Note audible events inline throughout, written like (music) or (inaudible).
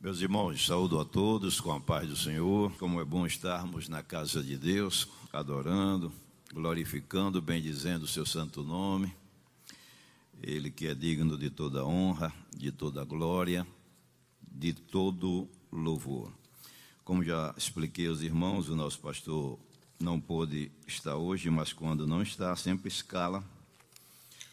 Meus irmãos, saúdo a todos com a paz do Senhor. Como é bom estarmos na casa de Deus, adorando, glorificando, bendizendo o seu santo nome. Ele que é digno de toda honra, de toda glória, de todo louvor. Como já expliquei aos irmãos, o nosso pastor não pôde estar hoje, mas quando não está, sempre escala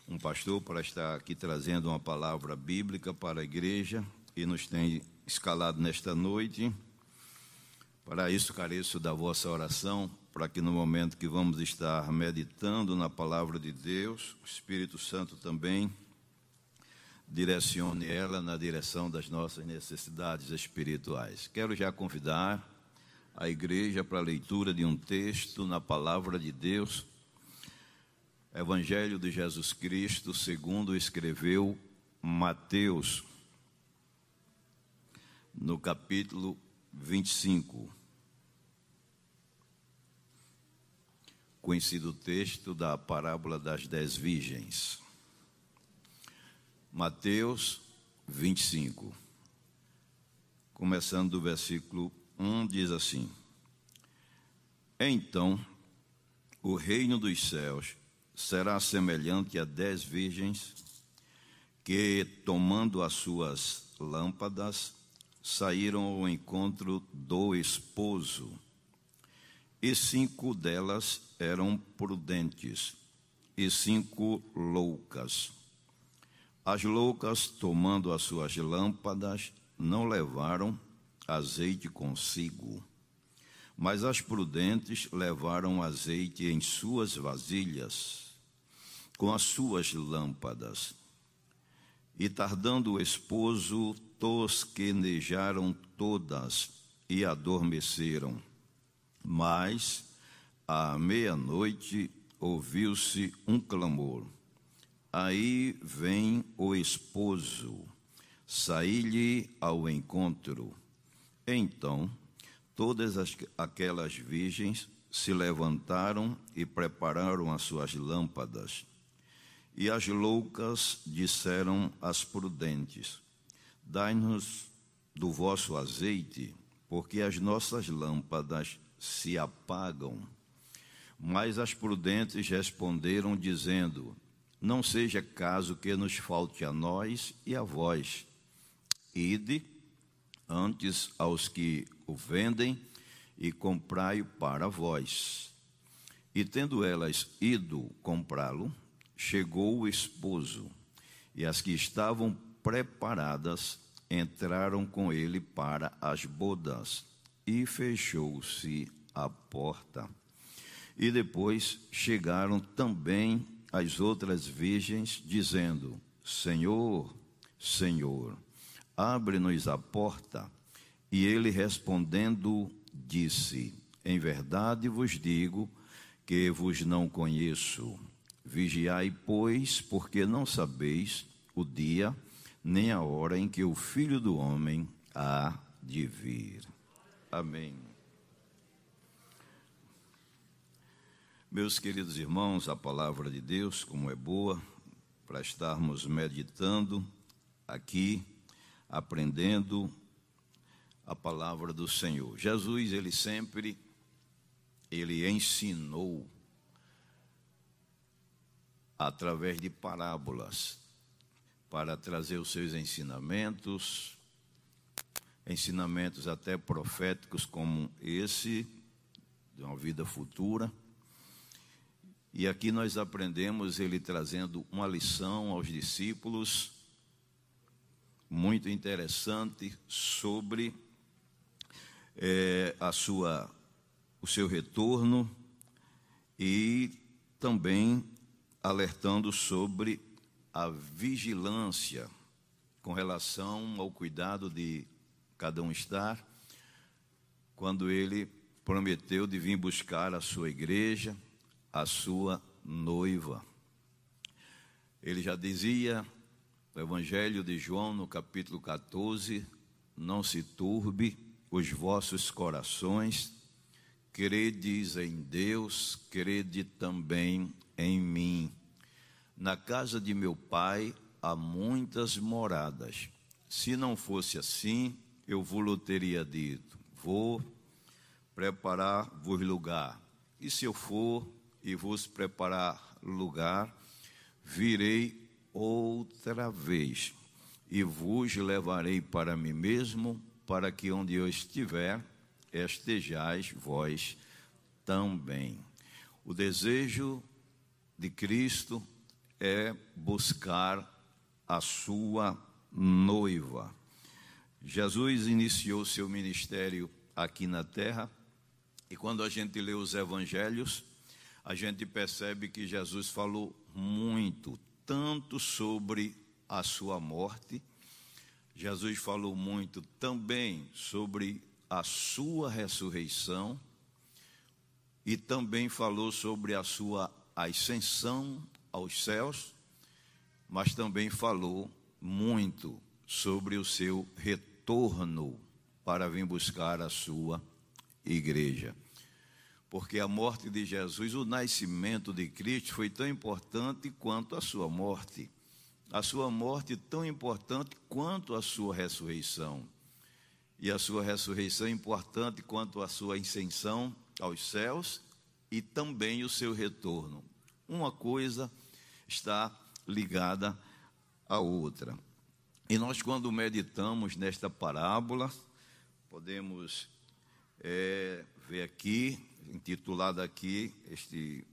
um pastor para estar aqui trazendo uma palavra bíblica para a igreja e nos tem escalado nesta noite. Para isso, careço da vossa oração, para que no momento que vamos estar meditando na palavra de Deus, o Espírito Santo também direcione ela na direção das nossas necessidades espirituais. Quero já convidar a igreja para a leitura de um texto na palavra de Deus, Evangelho de Jesus Cristo, segundo escreveu Mateus no capítulo 25. Conhecido texto da parábola das dez virgens. Mateus 25. Começando do versículo 1, diz assim: Então o reino dos céus será semelhante a dez virgens que, tomando as suas lâmpadas, saíram ao encontro do esposo, e cinco delas eram prudentes, e cinco loucas. As loucas, tomando as suas lâmpadas, não levaram azeite consigo, mas as prudentes levaram azeite em suas vasilhas, com as suas lâmpadas. E tardando o esposo, tosquenejaram todas e adormeceram. Mas, à meia-noite, ouviu-se um clamor. Aí vem o esposo, saí-lhe ao encontro. Então, todas as, aquelas virgens se levantaram e prepararam as suas lâmpadas. E as loucas disseram às prudentes: Dai-nos do vosso azeite, porque as nossas lâmpadas se apagam. Mas as prudentes responderam, dizendo: Não seja caso que nos falte a nós e a vós. Ide antes aos que o vendem e comprai-o para vós. E tendo elas ido comprá-lo, chegou o esposo, e as que estavam preparadas entraram com ele para as bodas, e fechou-se a porta. E depois chegaram também as outras virgens, dizendo: Senhor, Senhor, abre-nos a porta. E ele respondendo, disse: Em verdade vos digo que vos não conheço. Vigiai, pois, porque não sabeis o dia nem a hora em que o Filho do Homem há de vir. Amém. Meus queridos irmãos, a palavra de Deus, como é boa, para estarmos meditando aqui, aprendendo a palavra do Senhor. Jesus, ele sempre ele ensinou através de parábolas, para trazer os seus ensinamentos, ensinamentos até proféticos como esse, de uma vida futura. E aqui nós aprendemos ele trazendo uma lição aos discípulos muito interessante sobre é, a sua, o seu retorno e também alertando sobre a vigilância com relação ao cuidado de cada um estar, quando ele prometeu de vir buscar a sua igreja, a sua noiva. Ele já dizia no Evangelho de João, no capítulo 14: Não se turbe os vossos corações, credes em Deus, crede também em mim. Na casa de meu pai há muitas moradas. Se não fosse assim, eu vos teria dito: Vou preparar-vos lugar. E se eu for e vos preparar lugar, virei outra vez e vos levarei para mim mesmo, para que onde eu estiver, estejais vós também. O desejo de Cristo é buscar a sua noiva. Jesus iniciou seu ministério aqui na terra, e quando a gente lê os evangelhos, a gente percebe que Jesus falou muito, tanto sobre a sua morte, Jesus falou muito também sobre a sua ressurreição e também falou sobre a sua ascensão aos céus, mas também falou muito sobre o seu retorno para vir buscar a sua igreja. Porque a morte de Jesus, o nascimento de Cristo, foi tão importante quanto a sua morte. A sua morte tão importante quanto a sua ressurreição. E a sua ressurreição importante quanto a sua ascensão aos céus e também o seu retorno. Uma coisa está ligada à outra. E nós, quando meditamos nesta parábola, podemos é, ver aqui, intitulada aqui, este,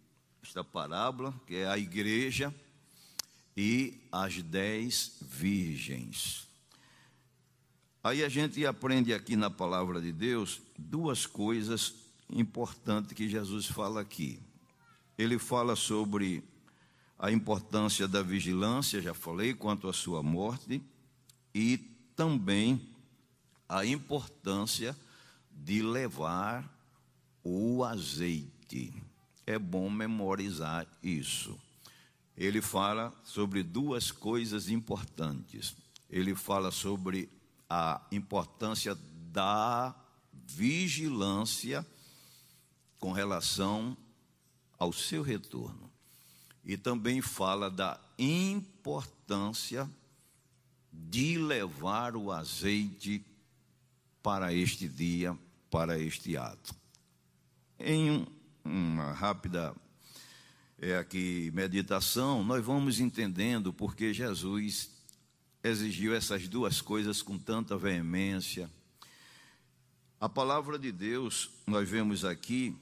esta parábola, que é a igreja e as dez virgens. Aí a gente aprende aqui na palavra de Deus duas coisas importantes que Jesus fala aqui. Ele fala sobre a importância da vigilância, já falei, quanto à sua morte, e também a importância de levar o azeite. É bom memorizar isso. Ele fala sobre duas coisas importantes. Ele fala sobre a importância da vigilância com relação ao seu retorno. E também fala da importância de levar o azeite para este dia, para este ato. Em uma rápida é aqui meditação, nós vamos entendendo porque Jesus exigiu essas duas coisas com tanta veemência. A palavra de Deus, nós vemos aqui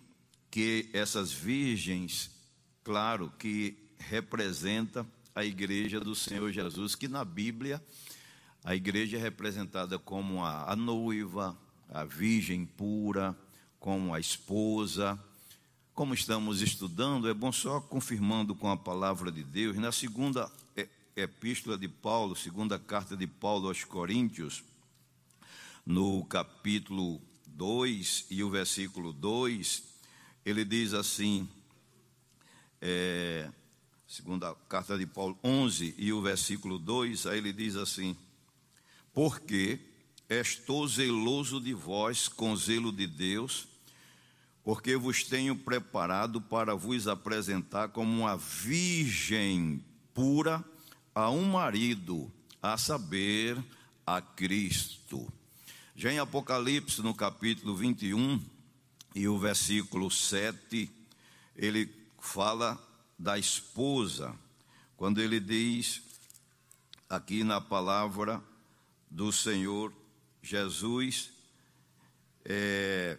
que essas virgens, claro, que representa a igreja do Senhor Jesus, que na Bíblia a igreja é representada como a, a noiva, a virgem pura, como a esposa, como estamos estudando, é bom só confirmando com a palavra de Deus, na segunda epístola de Paulo, segunda carta de Paulo aos Coríntios, no capítulo 2 e o versículo 2, ele diz assim, é, segunda carta de Paulo 11 e o versículo 2, aí ele diz assim: Porque estou zeloso de vós com zelo de Deus, porque vos tenho preparado para vos apresentar como uma virgem pura a um marido, a saber, a Cristo. Já em Apocalipse, no capítulo 21 e o versículo 7, ele fala da esposa, quando ele diz, aqui na palavra do Senhor Jesus, é,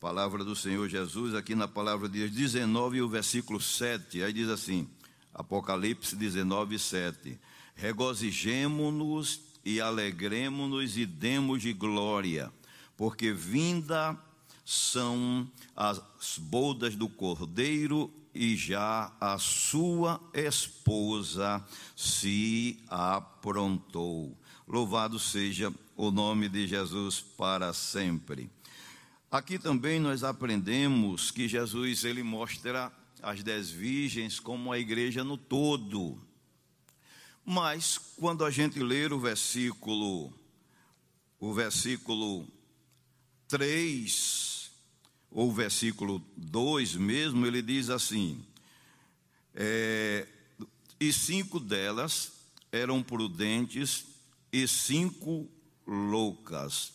palavra do Senhor Jesus, aqui na palavra de Deus, 19 e o versículo 7, aí diz assim, Apocalipse 19, 7, regozijemo-nos e alegremo-nos e demos de glória, porque vinda são as bodas do Cordeiro e já a sua esposa se aprontou. Louvado seja o nome de Jesus para sempre. Aqui também nós aprendemos que Jesus ele mostra as dez virgens como a igreja no todo. Mas quando a gente ler o versículo o versículo 3 ou versículo 2 mesmo, ele diz assim: é, e cinco delas eram prudentes e cinco loucas.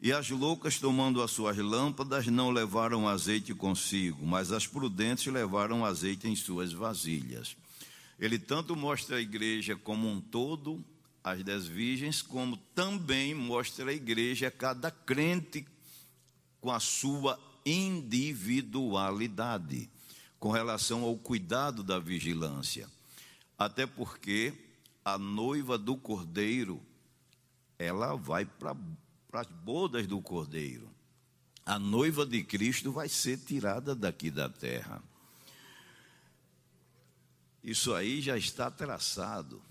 E as loucas, tomando as suas lâmpadas, não levaram azeite consigo, mas as prudentes levaram azeite em suas vasilhas. Ele tanto mostra a igreja como um todo, as dez virgens, como também mostra a igreja, cada crente com a sua individualidade, com relação ao cuidado da vigilância. Até porque a noiva do cordeiro, ela vai para as bodas do cordeiro. A noiva de Cristo vai ser tirada daqui da terra. Isso aí já está traçado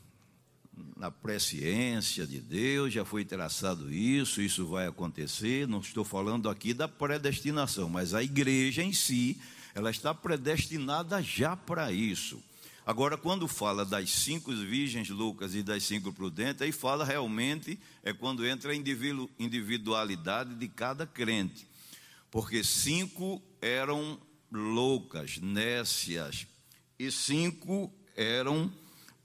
na presciência de Deus, já foi traçado isso, isso vai acontecer. Não estou falando aqui da predestinação, mas a igreja em si, ela está predestinada já para isso. Agora, quando fala das cinco virgens loucas e das cinco prudentes, aí fala realmente, é quando entra a individualidade de cada crente. Porque cinco eram loucas, nécias, e cinco eram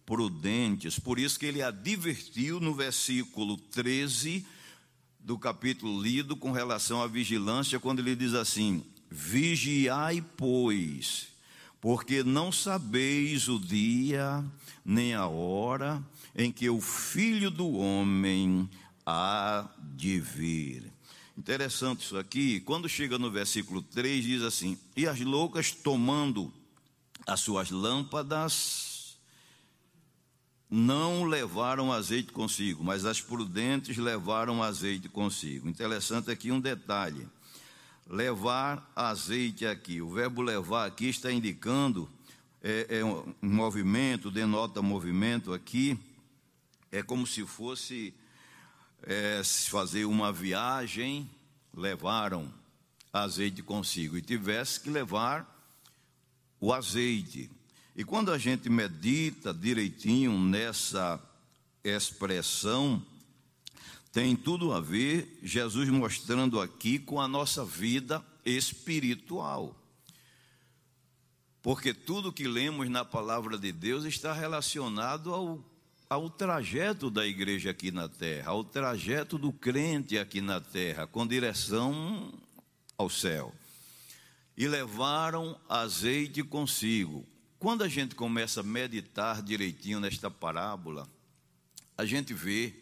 prudentes. Por isso que ele advertiu no versículo 13 do capítulo lido com relação à vigilância, quando ele diz assim: Vigiai, pois porque não sabeis o dia nem a hora em que o filho do homem há de vir. Interessante isso aqui, quando chega no versículo 3, diz assim: E as loucas tomando as suas lâmpadas, não levaram azeite consigo, mas as prudentes levaram azeite consigo. Interessante aqui um detalhe levar azeite aqui. O verbo levar aqui está indicando é, é um movimento, denota movimento aqui. É como se fosse é, fazer uma viagem, levaram azeite consigo e tivesse que levar o azeite. E quando a gente medita direitinho nessa expressão, tem tudo a ver, Jesus mostrando aqui com a nossa vida espiritual. Porque tudo que lemos na palavra de Deus está relacionado ao, ao trajeto da igreja aqui na terra, ao trajeto do crente aqui na terra, com direção ao céu. E levaram azeite consigo. Quando a gente começa a meditar direitinho nesta parábola, a gente vê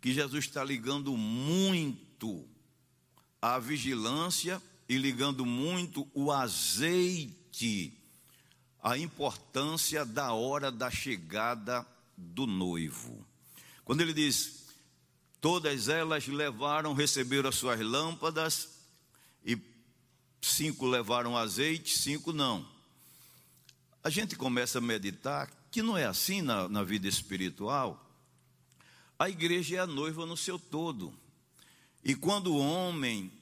que Jesus está ligando muito a vigilância e ligando muito o azeite, a importância da hora da chegada do noivo. Quando ele diz, todas elas levaram, receberam as suas lâmpadas, e cinco levaram azeite, cinco não. A gente começa a meditar que não é assim na, na vida espiritual. A igreja é a noiva no seu todo. E quando o homem,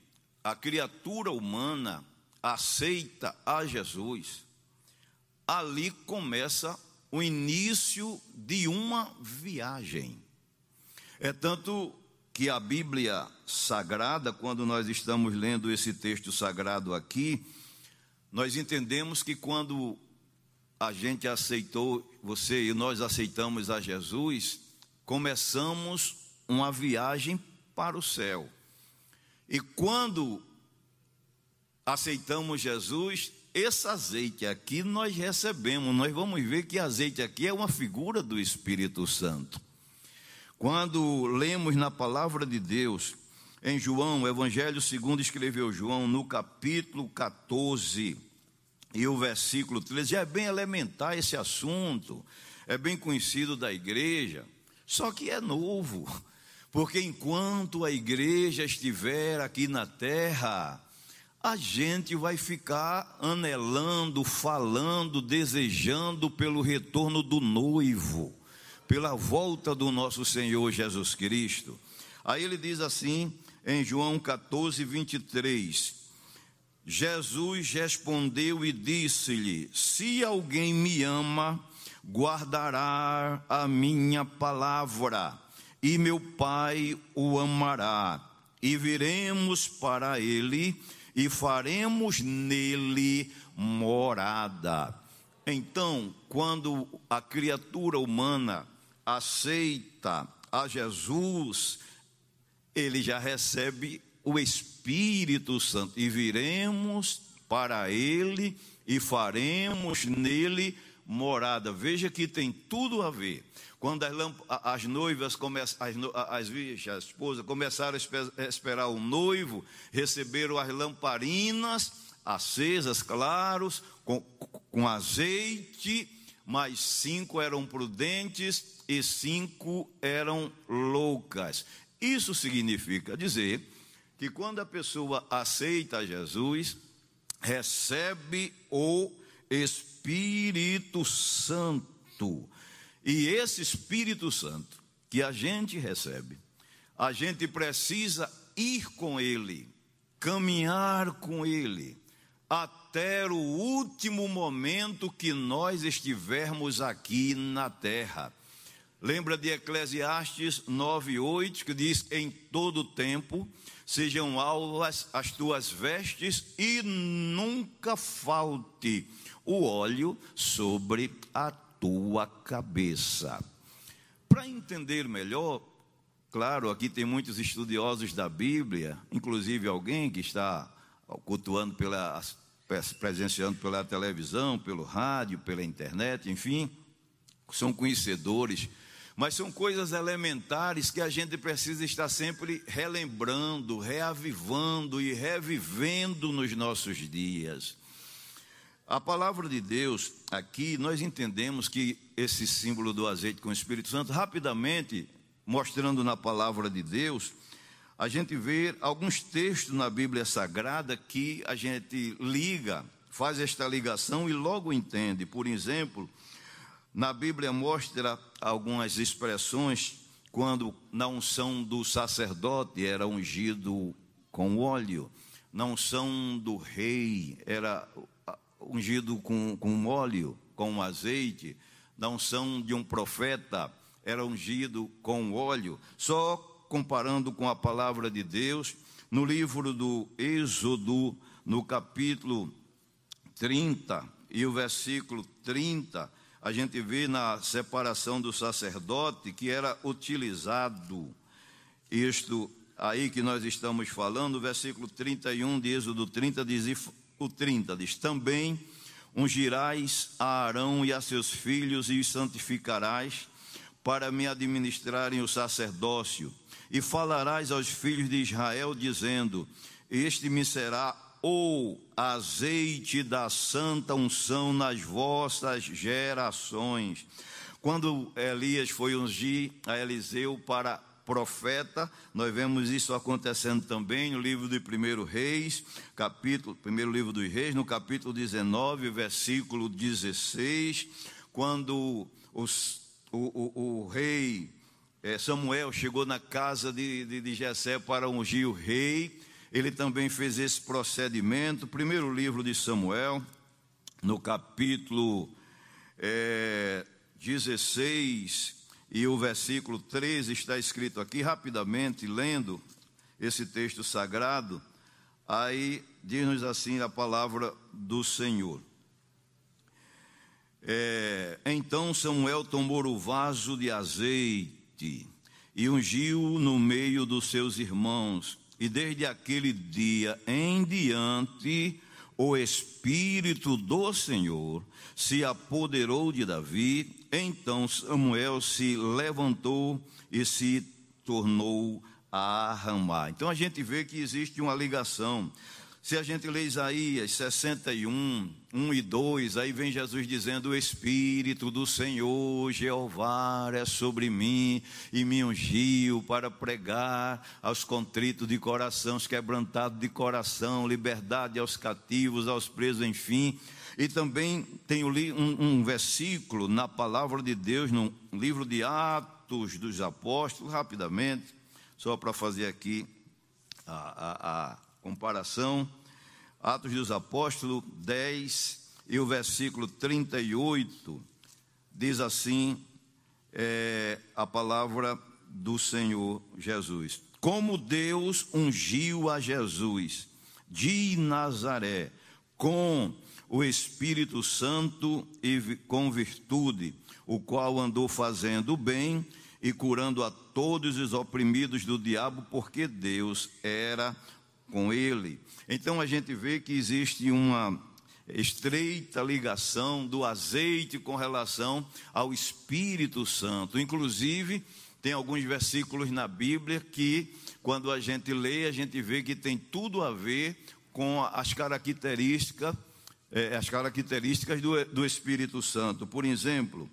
a criatura humana, aceita a Jesus, ali começa o início de uma viagem. É tanto que a Bíblia Sagrada, quando nós estamos lendo esse texto sagrado aqui, nós entendemos que quando a gente aceitou, você e nós aceitamos a Jesus, começamos uma viagem para o céu. E quando aceitamos Jesus, esse azeite aqui nós recebemos. Nós vamos ver que azeite aqui é uma figura do Espírito Santo. Quando lemos na palavra de Deus, em João, Evangelho segundo escreveu João, no capítulo 14 e o versículo 13, já é bem elementar esse assunto, é bem conhecido da igreja. Só que é novo, (laughs) porque enquanto a igreja estiver aqui na terra, a gente vai ficar anelando, falando, desejando pelo retorno do noivo, pela volta do nosso Senhor Jesus Cristo. Aí ele diz assim, em João 14, 23: Jesus respondeu e disse-lhe: Se alguém me ama, guardará a minha palavra, e meu Pai o amará, e viremos para ele e faremos nele morada. Então, quando a criatura humana aceita a Jesus, ele já recebe o Espírito Santo e viremos para ele e faremos nele morada. Veja que tem tudo a ver. Quando as, as noivas começam, as, as virgens, a esposa começaram a esperar o noivo, receberam as lamparinas acesas, claros, com, com azeite, mas cinco eram prudentes e cinco eram loucas. Isso significa dizer que quando a pessoa aceita Jesus, recebe o Espírito Santo. E esse Espírito Santo que a gente recebe, a gente precisa ir com ele, caminhar com ele, até o último momento que nós estivermos aqui na terra. Lembra de Eclesiastes 9:8 que diz: "Em todo tempo sejam alvas as tuas vestes e nunca falte o óleo sobre a tua cabeça". Para entender melhor, claro, aqui tem muitos estudiosos da Bíblia, inclusive alguém que está cultuando pela presenciando pela televisão, pelo rádio, pela internet, enfim, são conhecedores, mas são coisas elementares que a gente precisa estar sempre relembrando, reavivando e revivendo nos nossos dias. A palavra de Deus, aqui nós entendemos que esse símbolo do azeite com o Espírito Santo, rapidamente, mostrando na palavra de Deus, a gente vê alguns textos na Bíblia Sagrada que a gente liga, faz esta ligação e logo entende. Por exemplo, na Bíblia mostra algumas expressões quando na unção do sacerdote era ungido com óleo, na unção do rei era ungido com, com óleo, com azeite, na unção de um profeta era ungido com óleo. Só comparando com a palavra de Deus, no livro do Êxodo, no capítulo 30 e o versículo 30, a gente vê na separação do sacerdote que era utilizado isto aí que nós estamos falando, versículo 31 de Êxodo 30 diz o 30 diz: "Também ungirás a Arão e a seus filhos e os santificarás para me administrarem o sacerdócio. E falarás aos filhos de Israel, dizendo: Este me será o azeite da santa unção nas vossas gerações. Quando Elias foi ungir a Eliseu para profeta, nós vemos isso acontecendo também no livro de 1 Reis, capítulo, primeiro livro dos Reis, no capítulo 19, versículo 16, quando os, o, o, o rei é, Samuel chegou na casa de, de, de Jessé para ungir o rei, ele também fez esse procedimento. Primeiro livro de Samuel, no capítulo é, 16 e o versículo 13 está escrito aqui, rapidamente, lendo esse texto sagrado, aí diz-nos assim a palavra do Senhor. É, então Samuel tomou o vaso de azeite, e ungiu no meio dos seus irmãos. E desde aquele dia em diante, o Espírito do Senhor se apoderou de Davi. Então Samuel se levantou e se tornou a ramar. Então a gente vê que existe uma ligação se a gente lê Isaías 61, 1 e 2, aí vem Jesus dizendo: O Espírito do Senhor Jeová é sobre mim e me ungiu para pregar aos contritos de coração, os quebrantados de coração, liberdade aos cativos, aos presos, enfim. E também tem um, um versículo na palavra de Deus, no livro de Atos dos Apóstolos, rapidamente, só para fazer aqui a, a, a comparação. Atos dos Apóstolos 10 e o versículo 38 diz assim é, a palavra do Senhor Jesus. Como Deus ungiu a Jesus de Nazaré com o Espírito Santo e com virtude, o qual andou fazendo bem e curando a todos os oprimidos do diabo, porque Deus era com ele. Então a gente vê que existe uma estreita ligação do azeite com relação ao Espírito Santo. Inclusive, tem alguns versículos na Bíblia que, quando a gente lê, a gente vê que tem tudo a ver com as características, é, as características do, do Espírito Santo. Por exemplo,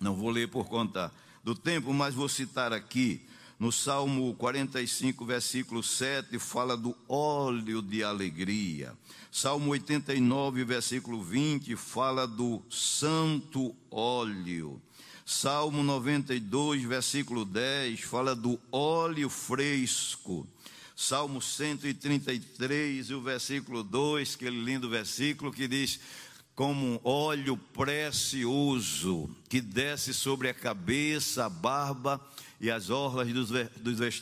não vou ler por conta do tempo, mas vou citar aqui no Salmo 45, versículo 7, fala do óleo de alegria. Salmo 89, versículo 20, fala do santo óleo. Salmo 92, versículo 10, fala do óleo fresco. Salmo 133, o versículo 2, aquele lindo versículo que diz: Como um óleo precioso que desce sobre a cabeça, a barba e as orlas dos,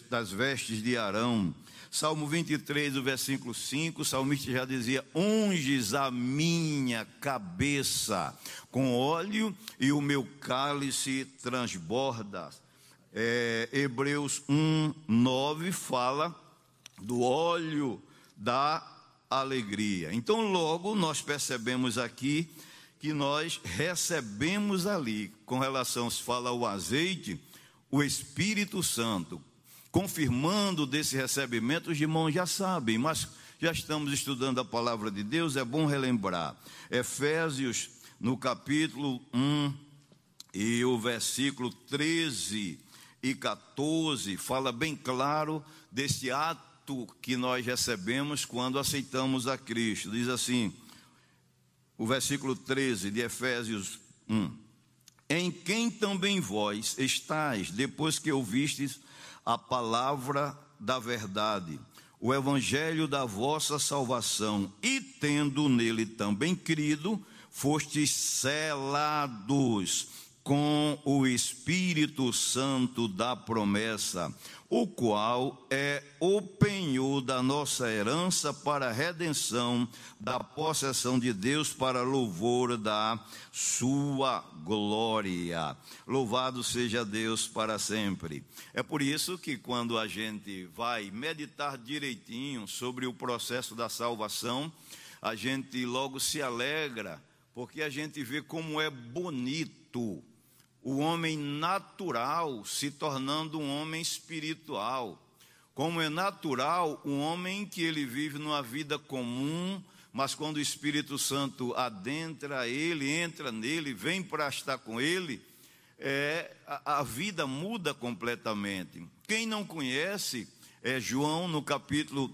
das vestes de Arão. Salmo 23, o versículo 5, o salmista já dizia: Unges a minha cabeça com óleo e o meu cálice transborda. É, Hebreus 1, 9 fala do óleo da alegria. Então, logo nós percebemos aqui que nós recebemos ali, com relação, se fala o azeite, o Espírito Santo, confirmando desse recebimento, os irmãos já sabem, mas já estamos estudando a palavra de Deus, é bom relembrar. Efésios, no capítulo 1 e o versículo 13 e 14, fala bem claro desse ato que nós recebemos quando aceitamos a Cristo. Diz assim, o versículo 13 de Efésios 1 em quem também vós estáis, depois que ouvistes a palavra da verdade, o evangelho da vossa salvação, e tendo nele também crido, fostes selados com o Espírito Santo da promessa, o qual é o penhor da nossa herança para a redenção da possessão de Deus para louvor da sua glória. Louvado seja Deus para sempre. É por isso que quando a gente vai meditar direitinho sobre o processo da salvação, a gente logo se alegra, porque a gente vê como é bonito o homem natural se tornando um homem espiritual. Como é natural um homem que ele vive numa vida comum, mas quando o Espírito Santo adentra ele, entra nele, vem para estar com ele, é, a, a vida muda completamente. Quem não conhece, é João no capítulo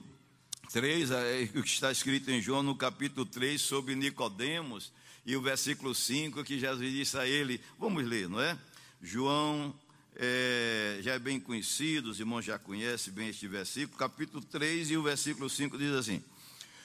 3, é, o que está escrito em João no capítulo 3 sobre Nicodemos, e o versículo 5 que Jesus disse a ele, vamos ler, não é? João é, já é bem conhecido, os irmãos já conhecem bem este versículo, capítulo 3 e o versículo 5 diz assim: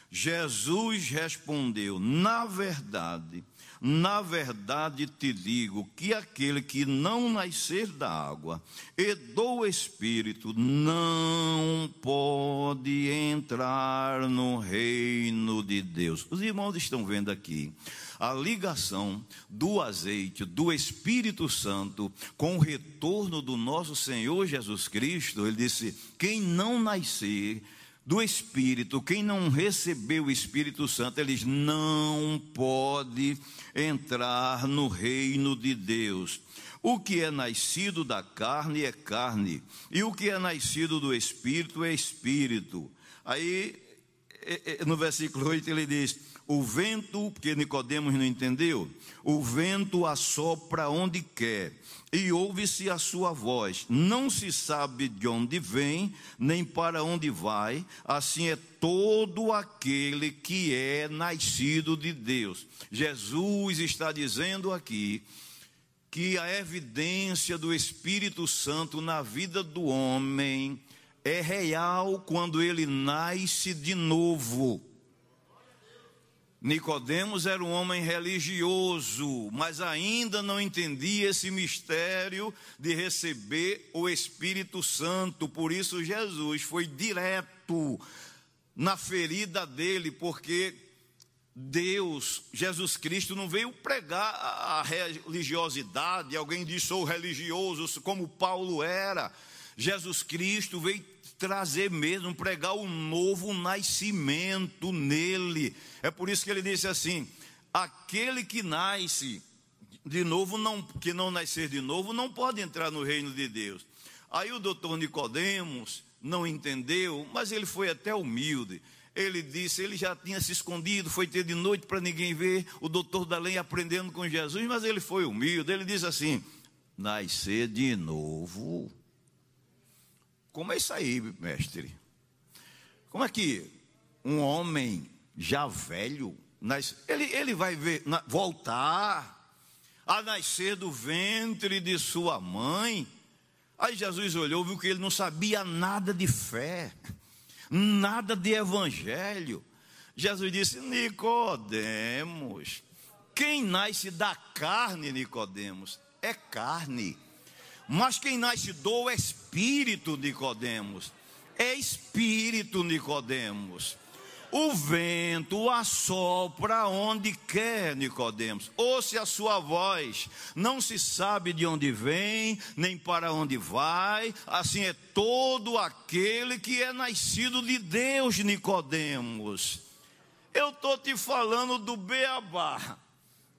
Jesus respondeu, na verdade, na verdade te digo que aquele que não nascer da água e do Espírito não pode entrar no reino de Deus. Os irmãos estão vendo aqui a ligação do azeite, do Espírito Santo, com o retorno do nosso Senhor Jesus Cristo. Ele disse: quem não nascer do Espírito, quem não recebeu o Espírito Santo, eles não pode entrar no reino de Deus. O que é nascido da carne é carne, e o que é nascido do Espírito é Espírito. Aí, é, é, no versículo 8, ele diz: O vento, porque Nicodemos não entendeu, o vento assopra onde quer e ouve-se a sua voz. Não se sabe de onde vem, nem para onde vai, assim é todo aquele que é nascido de Deus. Jesus está dizendo aqui que a evidência do Espírito Santo na vida do homem é real quando ele nasce de novo. Nicodemos era um homem religioso, mas ainda não entendia esse mistério de receber o Espírito Santo. Por isso Jesus foi direto na ferida dele, porque Deus, Jesus Cristo, não veio pregar a religiosidade. Alguém diz, sou religioso, como Paulo era. Jesus Cristo veio trazer mesmo, pregar o novo nascimento nele. É por isso que ele disse assim: aquele que nasce de novo, não, que não nascer de novo, não pode entrar no reino de Deus. Aí o doutor Nicodemos não entendeu, mas ele foi até humilde. Ele disse, ele já tinha se escondido, foi ter de noite para ninguém ver, o doutor da lei aprendendo com Jesus, mas ele foi humilde. Ele diz assim: nascer de novo. Como é isso aí, mestre? Como é que um homem já velho, ele, ele vai ver, voltar a nascer do ventre de sua mãe? Aí Jesus olhou, viu que ele não sabia nada de fé, nada de evangelho. Jesus disse: Nicodemos, quem nasce da carne, Nicodemos, é carne. Mas quem nasce do espírito, Nicodemos, é espírito, Nicodemos. O vento assopra onde quer, Nicodemos. Ouça a sua voz. Não se sabe de onde vem, nem para onde vai. Assim é todo aquele que é nascido de Deus, Nicodemos. Eu estou te falando do beabá,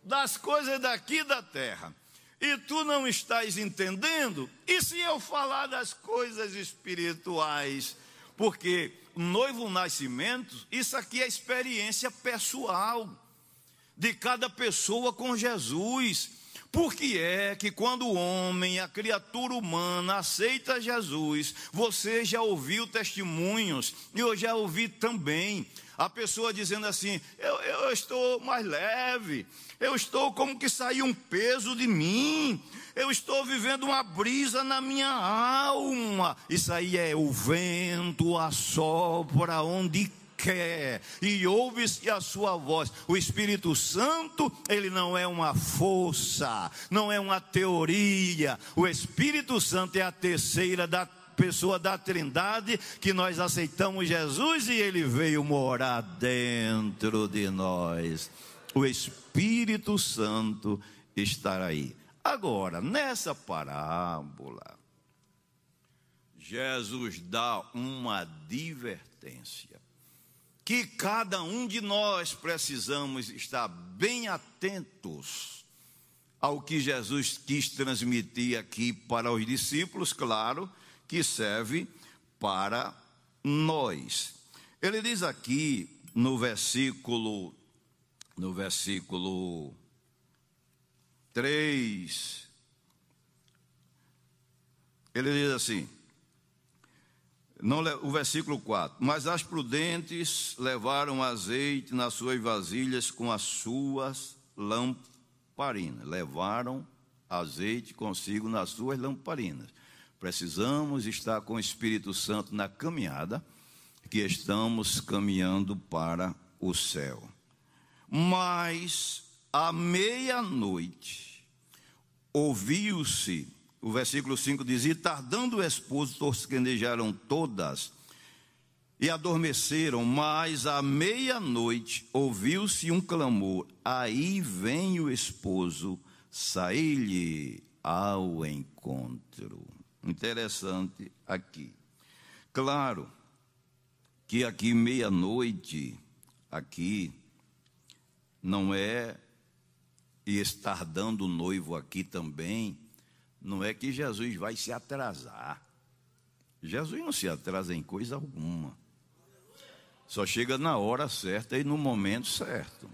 das coisas daqui da terra. E tu não estás entendendo? E se eu falar das coisas espirituais? Porque noivo nascimento, isso aqui é experiência pessoal de cada pessoa com Jesus. Por que é que quando o homem, a criatura humana, aceita Jesus, você já ouviu testemunhos, e eu já ouvi também, a pessoa dizendo assim: eu, eu estou mais leve, eu estou como que saiu um peso de mim, eu estou vivendo uma brisa na minha alma. Isso aí é o vento assopra onde quer e ouve-se a sua voz. O Espírito Santo, ele não é uma força, não é uma teoria. O Espírito Santo é a terceira da pessoa da Trindade que nós aceitamos Jesus e ele veio morar dentro de nós. O Espírito Santo estará aí. Agora, nessa parábola, Jesus dá uma advertência que cada um de nós precisamos estar bem atentos ao que Jesus quis transmitir aqui para os discípulos, claro, que serve para nós. Ele diz aqui no versículo no versículo 3, ele diz assim, não, o versículo 4: Mas as prudentes levaram azeite nas suas vasilhas com as suas lamparinas. Levaram azeite consigo nas suas lamparinas. Precisamos estar com o Espírito Santo na caminhada, que estamos caminhando para o céu. Mas à meia-noite ouviu-se, o versículo 5 diz: E tardando o esposo, tosquenejaram todas e adormeceram, mas à meia-noite ouviu-se um clamor: Aí vem o esposo, saí-lhe ao encontro. Interessante aqui. Claro que aqui meia-noite, aqui não é, e estar dando noivo aqui também, não é que Jesus vai se atrasar. Jesus não se atrasa em coisa alguma. Só chega na hora certa e no momento certo.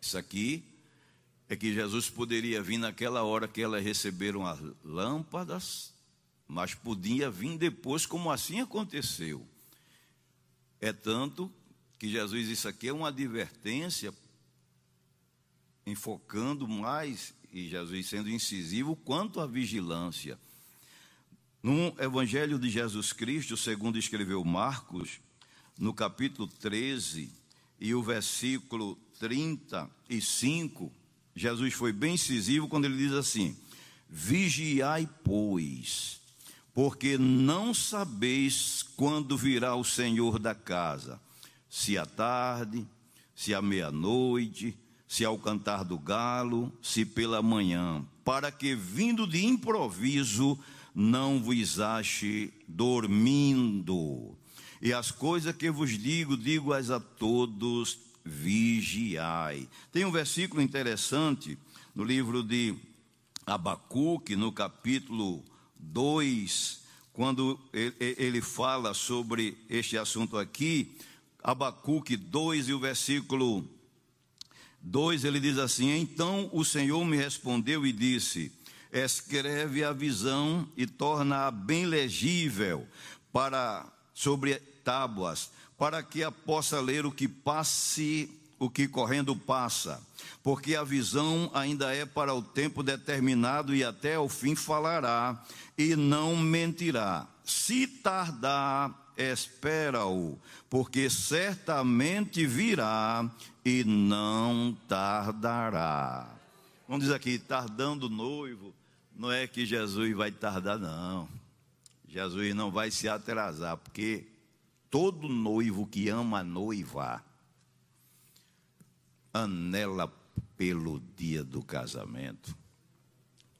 Isso aqui é que Jesus poderia vir naquela hora que elas receberam as lâmpadas, mas podia vir depois, como assim aconteceu. É tanto que Jesus, isso aqui é uma advertência, enfocando mais, e Jesus sendo incisivo, quanto à vigilância. No Evangelho de Jesus Cristo, segundo escreveu Marcos, no capítulo 13 e o versículo 35, Jesus foi bem incisivo quando ele diz assim: Vigiai, pois, porque não sabeis quando virá o Senhor da casa se à tarde, se à meia-noite, se ao cantar do galo, se pela manhã, para que vindo de improviso não vos ache dormindo. E as coisas que vos digo, digo-as a todos, vigiai. Tem um versículo interessante no livro de Abacuque, no capítulo 2, quando ele fala sobre este assunto aqui, Abacuque 2 e o versículo 2, ele diz assim: Então o Senhor me respondeu e disse: Escreve a visão e torna-a bem legível para sobre tábuas, para que a possa ler o que passe, o que correndo passa, porque a visão ainda é para o tempo determinado e até o fim falará e não mentirá. Se tardar, espera-o, porque certamente virá e não tardará. Vamos dizer aqui, tardando noivo, não é que Jesus vai tardar, não. Jesus não vai se atrasar, porque todo noivo que ama a noiva anela pelo dia do casamento.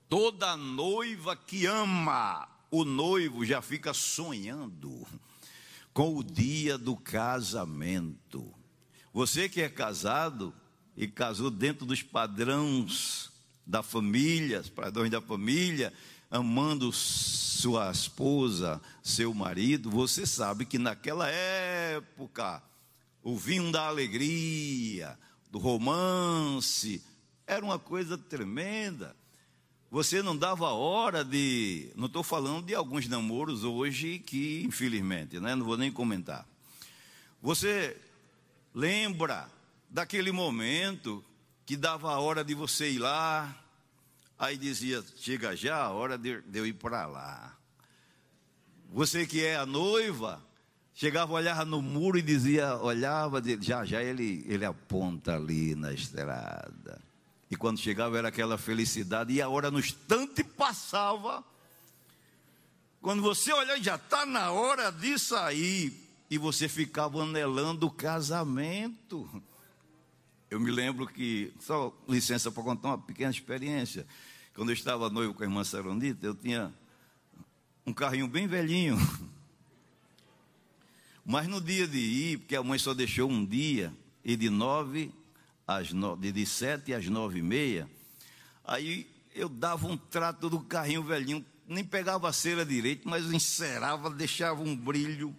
Toda noiva que ama o noivo já fica sonhando com o dia do casamento. Você que é casado e casou dentro dos padrões da família, padrões da família, amando sua esposa, seu marido, você sabe que naquela época o vinho da alegria, do romance, era uma coisa tremenda. Você não dava hora de. Não estou falando de alguns namoros hoje que, infelizmente, né, não vou nem comentar. Você lembra daquele momento que dava a hora de você ir lá, aí dizia: chega já a hora de, eu ir para lá. Você que é a noiva, chegava, olhava no muro e dizia, olhava, já já ele, ele aponta ali na estrada. E quando chegava era aquela felicidade, e a hora no instante passava. Quando você olha, já está na hora de sair, e você ficava anelando o casamento. Eu me lembro que, só licença para contar uma pequena experiência. Quando eu estava noivo com a irmã Saronita, eu tinha um carrinho bem velhinho. (laughs) Mas no dia de ir, porque a mãe só deixou um dia, e de nove às nove, de sete às nove e meia, aí eu dava um trato do carrinho velhinho, nem pegava a cera direito, mas encerava, deixava um brilho.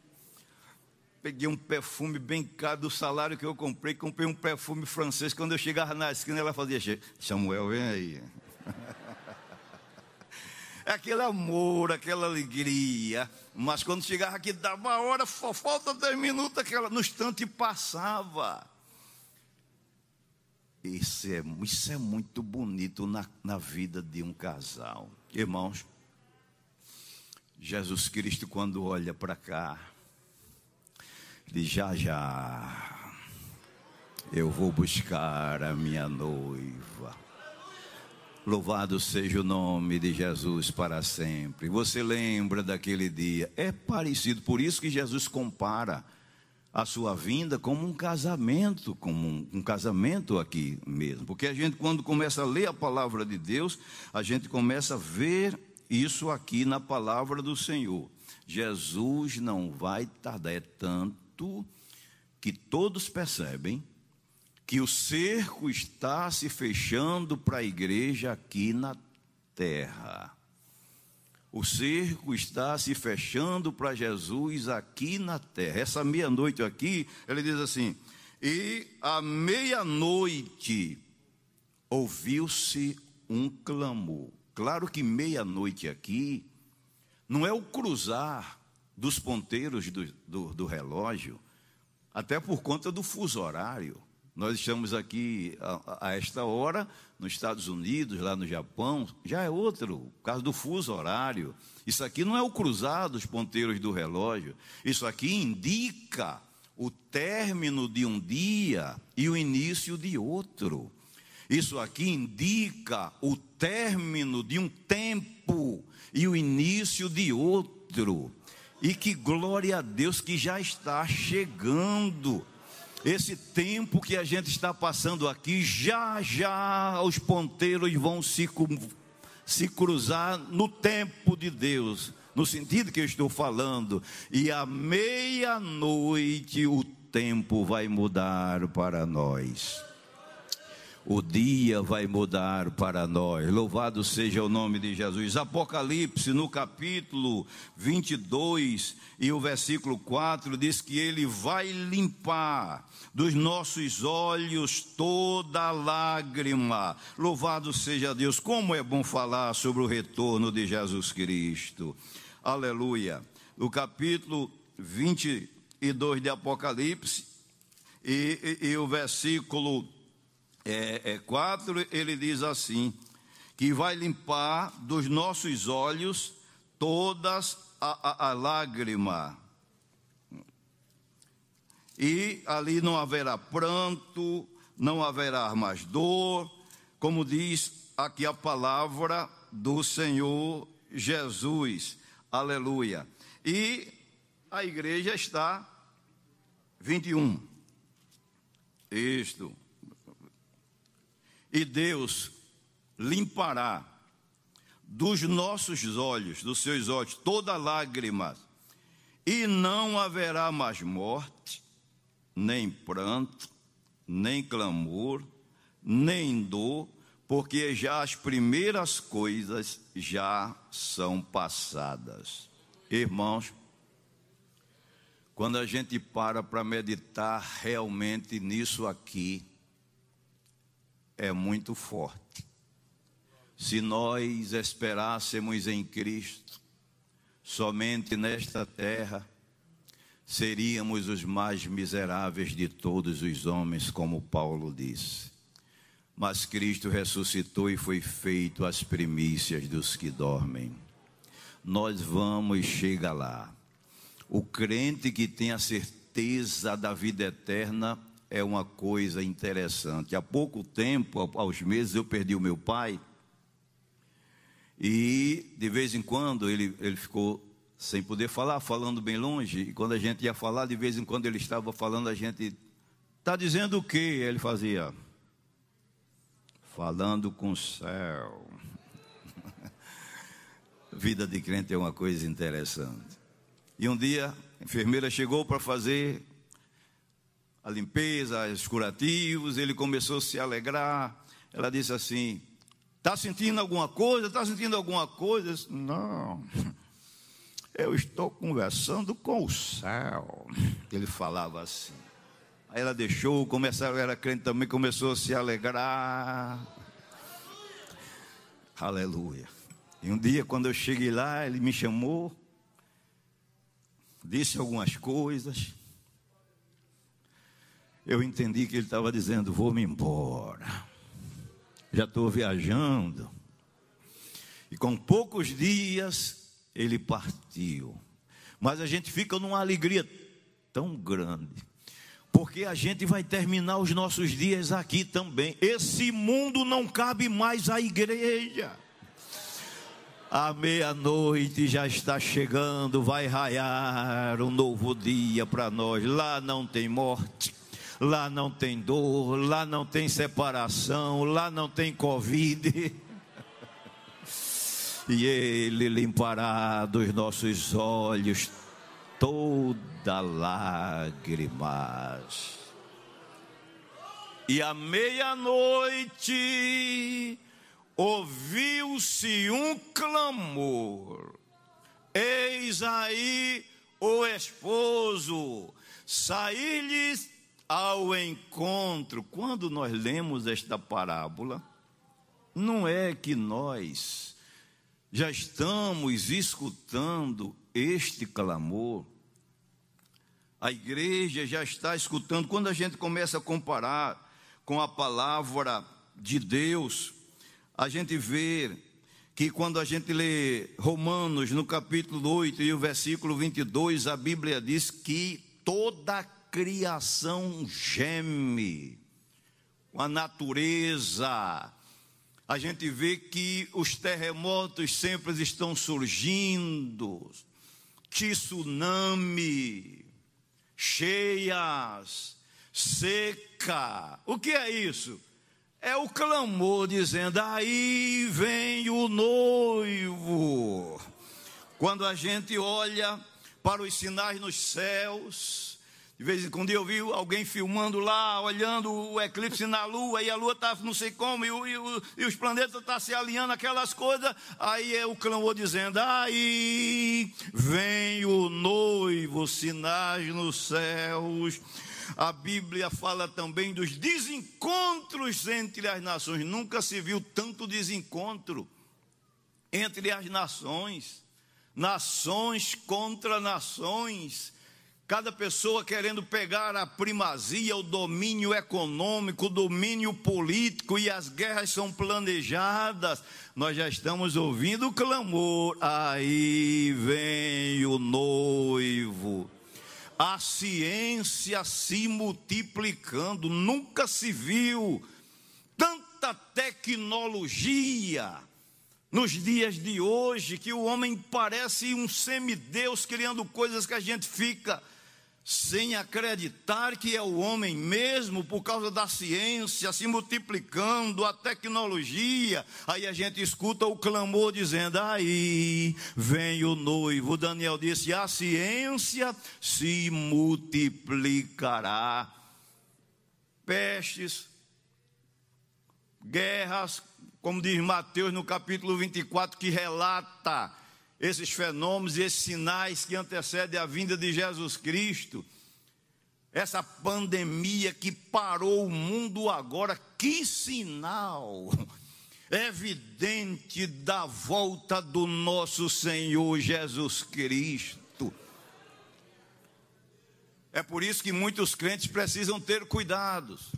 Peguei um perfume bem caro do salário que eu comprei, comprei um perfume francês. Quando eu chegava na esquina, ela fazia: Samuel, vem aí. (laughs) aquele amor, aquela alegria. Mas quando chegava aqui, dava uma hora, falta dez minutos, aquela, no instante passava. Isso é, isso é muito bonito na, na vida de um casal. Irmãos, Jesus Cristo, quando olha para cá, diz: já, já, eu vou buscar a minha noiva. Louvado seja o nome de Jesus para sempre. Você lembra daquele dia? É parecido, por isso que Jesus compara a sua vinda como um casamento, como um, um, casamento aqui mesmo. Porque a gente, quando começa a ler a palavra de Deus, a gente começa a ver isso aqui na palavra do Senhor. Jesus não vai tardar, é tanto que todos percebem que o cerco está se fechando para a igreja aqui na terra. O cerco está se fechando para Jesus aqui na terra. Essa meia-noite aqui, ele diz assim: E à meia-noite ouviu-se um clamor. Claro que meia-noite aqui não é o cruzar dos ponteiros do, do, do relógio, até por conta do fuso horário. Nós estamos aqui a, a, esta hora, nos Estados Unidos, lá no Japão, já é outro, por causa do fuso horário. Isso aqui não é o cruzar dos ponteiros do relógio. Isso aqui indica o término de um dia e o início de outro. Isso aqui indica o término de um tempo e o início de outro. E que glória a Deus que já está chegando esse tempo que a gente está passando aqui, já já os ponteiros vão se, se cruzar no tempo de Deus, no sentido que eu estou falando, e à meia-noite o tempo vai mudar para nós o dia vai mudar para nós. Louvado seja o nome de Jesus. Apocalipse, no capítulo 22 e o versículo 4, diz que ele vai limpar dos nossos olhos toda lágrima. Louvado seja Deus. Como é bom falar sobre o retorno de Jesus Cristo. Aleluia. No capítulo 22 de Apocalipse e, e, e o versículo é, é, 4, ele diz assim: que vai limpar dos nossos olhos todas a, a, a lágrima. E ali não haverá pranto, não haverá mais dor, como diz aqui a palavra do Senhor Jesus. Aleluia. E a igreja está 21. Isto e Deus limpará dos nossos olhos, dos seus olhos, toda lágrima, e não haverá mais morte, nem pranto, nem clamor, nem dor, porque já as primeiras coisas já são passadas. Irmãos, quando a gente para para meditar realmente nisso aqui, é muito forte. Se nós esperássemos em Cristo, somente nesta terra, seríamos os mais miseráveis de todos os homens, como Paulo disse. Mas Cristo ressuscitou e foi feito as primícias dos que dormem. Nós vamos chegar lá. O crente que tem a certeza da vida eterna é uma coisa interessante. Há pouco tempo, aos meses, eu perdi o meu pai. E de vez em quando ele, ele ficou sem poder falar, falando bem longe. E quando a gente ia falar, de vez em quando ele estava falando, a gente está dizendo o que? Ele fazia falando com o céu. (laughs) Vida de crente é uma coisa interessante. E um dia, a enfermeira chegou para fazer a limpeza, os curativos, ele começou a se alegrar. Ela disse assim: Está sentindo alguma coisa? Está sentindo alguma coisa? Disse, Não, eu estou conversando com o céu. Ele falava assim. Aí ela deixou, começaram, era crente também, começou a se alegrar. Aleluia. E um dia, quando eu cheguei lá, ele me chamou, disse algumas coisas eu entendi que ele estava dizendo: vou-me embora, já estou viajando. E com poucos dias ele partiu. Mas a gente fica numa alegria tão grande, porque a gente vai terminar os nossos dias aqui também. Esse mundo não cabe mais à igreja. A meia-noite já está chegando, vai raiar um novo dia para nós. Lá não tem morte, lá não tem dor, lá não tem separação, lá não tem Covid. (laughs) E Ele limpará dos nossos olhos toda lágrimas. E à meia-noite ouviu-se um clamor: Eis aí o esposo, saí-lhes ao encontro. Quando nós lemos esta parábola, não é que nós já estamos escutando este clamor. A igreja já está escutando. Quando a gente começa a comparar com a palavra de Deus, a gente vê que quando a gente lê Romanos no capítulo 8 e o versículo 22, a Bíblia diz que toda criação geme, a natureza. A gente vê que os terremotos sempre estão surgindo, tsunami, cheias, seca. O que é isso? É o clamor dizendo: aí vem o noivo. Quando a gente olha para os sinais nos céus, de vez em quando eu vi alguém filmando lá, olhando o eclipse na lua, e a lua está não sei como, e, e, e os planetas estão tá se alinhando, aquelas coisas. Aí é o clamor dizendo: aí vem o noivo, sinais nos céus. A Bíblia fala também dos desencontros entre as nações. Nunca se viu tanto desencontro entre as nações, nações contra nações. Cada pessoa querendo pegar a primazia, o domínio econômico, o domínio político, e as guerras são planejadas. Nós já estamos ouvindo o clamor: aí vem o noivo a ciência se multiplicando, nunca se viu tanta tecnologia nos dias de hoje que o homem parece um semideus criando coisas que a gente fica sem acreditar que é o homem mesmo, por causa da ciência se multiplicando, a tecnologia. Aí a gente escuta o clamor dizendo: aí vem o noivo. Daniel disse: a ciência se multiplicará. Pestes, guerras, como diz Mateus no capítulo 24, que relata esses fenômenos esses sinais que antecedem a vinda de Jesus Cristo. Essa pandemia que parou o mundo agora, que sinal evidente da volta do nosso Senhor Jesus Cristo. É por isso que muitos crentes precisam ter cuidados.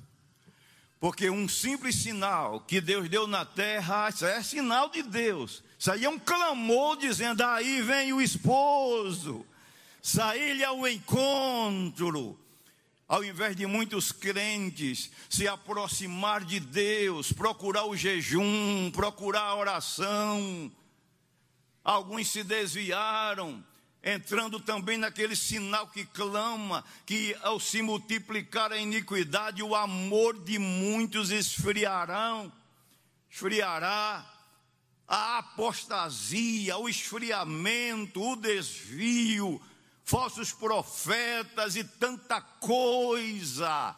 Porque um simples sinal que Deus deu na terra é sinal de Deus. Aí é um clamor dizendo: aí vem o esposo, sair-lhe ao encontro. Ao invés de muitos crentes se aproximar de Deus, procurar o jejum, procurar a oração, alguns se desviaram, entrando também naquele sinal que clama que ao se multiplicar a iniquidade, o amor de muitos esfriarão, esfriará a apostasia, o esfriamento, o desvio, falsos profetas e tanta coisa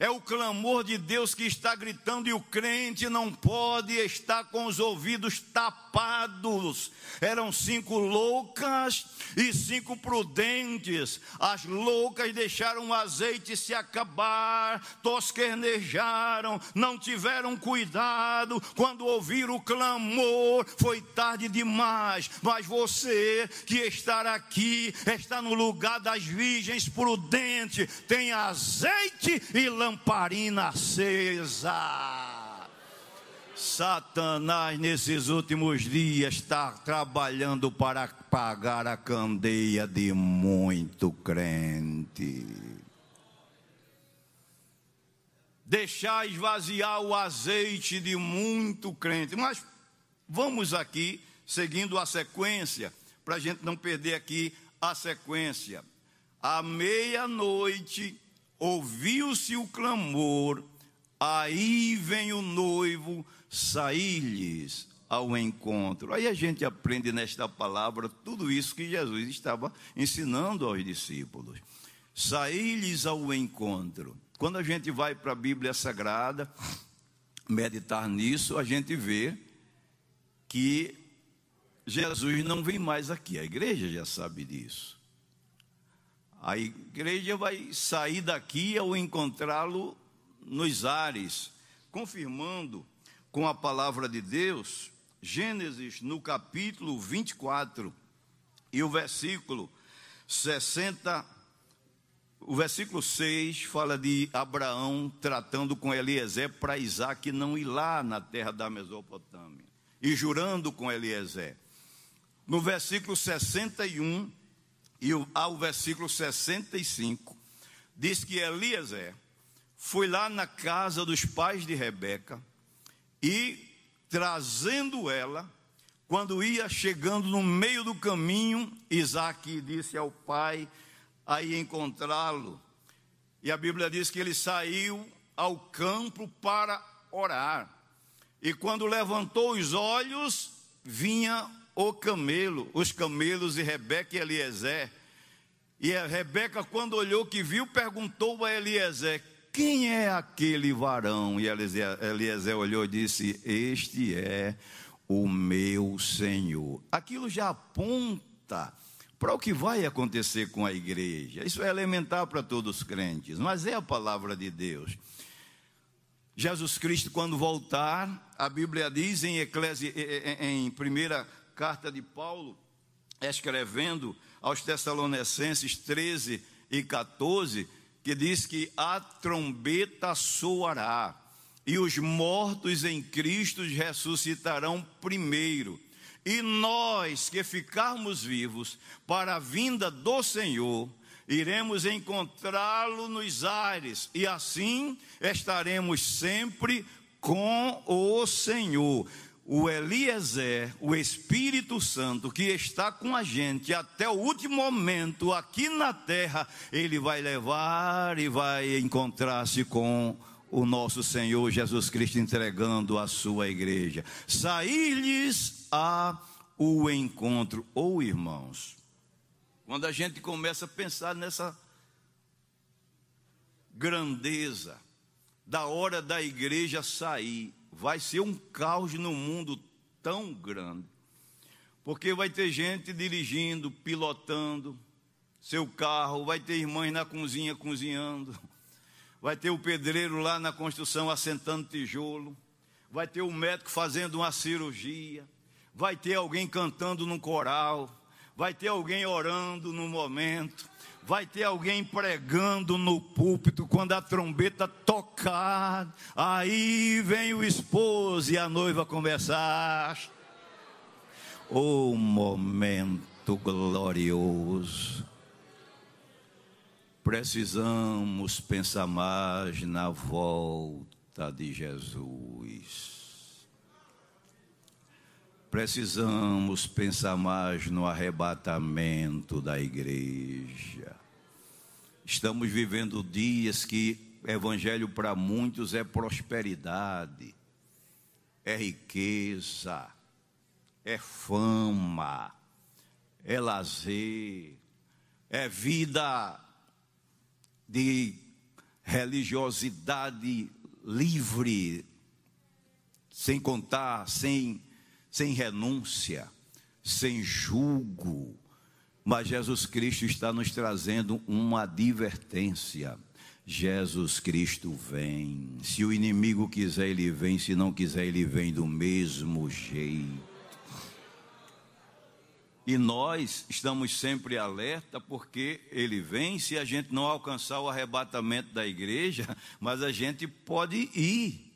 é o clamor de Deus que está gritando e o crente não pode estar com os ouvidos tapados. Eram cinco loucas e cinco prudentes. As loucas deixaram o azeite se acabar, tosquernejaram, não tiveram cuidado. Quando ouviram o clamor, foi tarde demais. Mas você que está aqui, está no lugar das virgens prudentes, tem azeite e lamparina lamparina acesa. Satanás, nesses últimos dias, está trabalhando para apagar a candeia de muito crente. Deixar esvaziar o azeite de muito crente. Mas vamos aqui, seguindo a sequência, para a gente não perder aqui a sequência. À meia-noite, ouviu-se o clamor, aí vem o noivo sair-lhes ao encontro. Aí a gente aprende nesta palavra tudo isso que Jesus estava ensinando aos discípulos. Sair-lhes ao encontro. Quando a gente vai para a Bíblia Sagrada, meditar nisso, a gente vê que Jesus não vem mais aqui. A igreja já sabe disso. A igreja vai sair daqui ao encontrá-lo nos ares, confirmando com a palavra de Deus, Gênesis no capítulo 24 e o versículo 60, o versículo 6 fala de Abraão tratando com Eliezer para Isaac não ir lá na terra da Mesopotâmia e jurando com Eliezer. No versículo 61, e ao versículo 65, diz que Eliezer foi lá na casa dos pais de Rebeca e trazendo ela, quando ia chegando no meio do caminho, Isaac disse ao pai a encontrá-lo. E a Bíblia diz que ele saiu ao campo para orar. E quando levantou os olhos, vinha o camelo, os camelos e Rebeca e Eliezer. E a Rebeca, quando olhou que viu, perguntou a Eliezer: Quem é aquele varão? E Eliezer, olhou e disse: Este é o meu Senhor. Aquilo já aponta para o que vai acontecer com a igreja. Isso é elementar para todos os crentes, mas é a palavra de Deus. Jesus Cristo, quando voltar, a Bíblia diz em, Eclesi, em primeira carta de Paulo, escrevendo aos Tessalonicenses 13 e 14, que diz que a trombeta soará e os mortos em Cristo ressuscitarão primeiro. E nós que ficarmos vivos para a vinda do Senhor, iremos encontrá-lo nos ares, e assim estaremos sempre com o Senhor. O Eliezer, o Espírito Santo, que está com a gente até o último momento aqui na terra, ele vai levar e vai encontrar-se com o nosso Senhor Jesus Cristo entregando a sua igreja. Sair-lhes a o encontro, ou irmãos, quando a gente começa a pensar nessa grandeza da hora da igreja sair, vai ser um caos no mundo tão grande. Porque vai ter gente dirigindo, pilotando seu carro, vai ter irmãs na cozinha cozinhando, vai ter o pedreiro lá na construção assentando tijolo, vai ter o médico fazendo uma cirurgia, vai ter alguém cantando num coral, vai ter alguém orando no momento, vai ter alguém pregando no púlpito quando a trombeta tocar. Aí vem o esposo e a noiva conversar. O momento glorioso. Precisamos pensar mais na volta de Jesus. Precisamos pensar mais no arrebatamento da igreja. Estamos vivendo dias que evangelho para muitos é prosperidade, é riqueza, é fama, é lazer, é vida de religiosidade livre, sem contar, sem sem renúncia, sem julgo. Mas Jesus Cristo está nos trazendo uma advertência. Jesus Cristo vem. Se o inimigo quiser, ele vem. Se não quiser, ele vem do mesmo jeito. E nós estamos sempre alerta porque ele vem se a gente não alcançar o arrebatamento da igreja, mas a gente pode ir.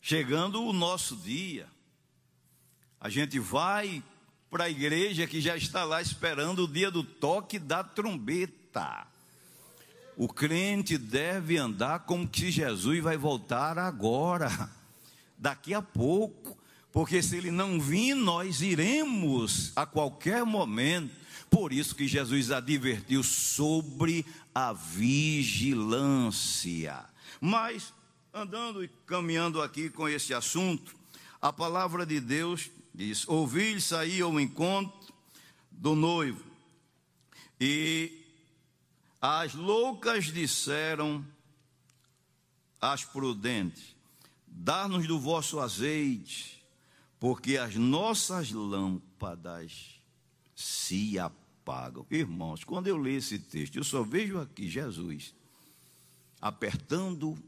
Chegando o nosso dia. A gente vai para a igreja que já está lá esperando o dia do toque da trombeta. O crente deve andar como que Jesus vai voltar agora, daqui a pouco, porque se ele não vir, nós iremos a qualquer momento. Por isso que Jesus advertiu sobre a vigilância. Mas, andando e caminhando aqui com esse assunto, a palavra de Deus diz: Ouvi sair ao encontro do noivo, e as loucas disseram às prudentes: Dá-nos do vosso azeite, porque as nossas lâmpadas se apagam. Irmãos, quando eu leio esse texto, eu só vejo aqui Jesus apertando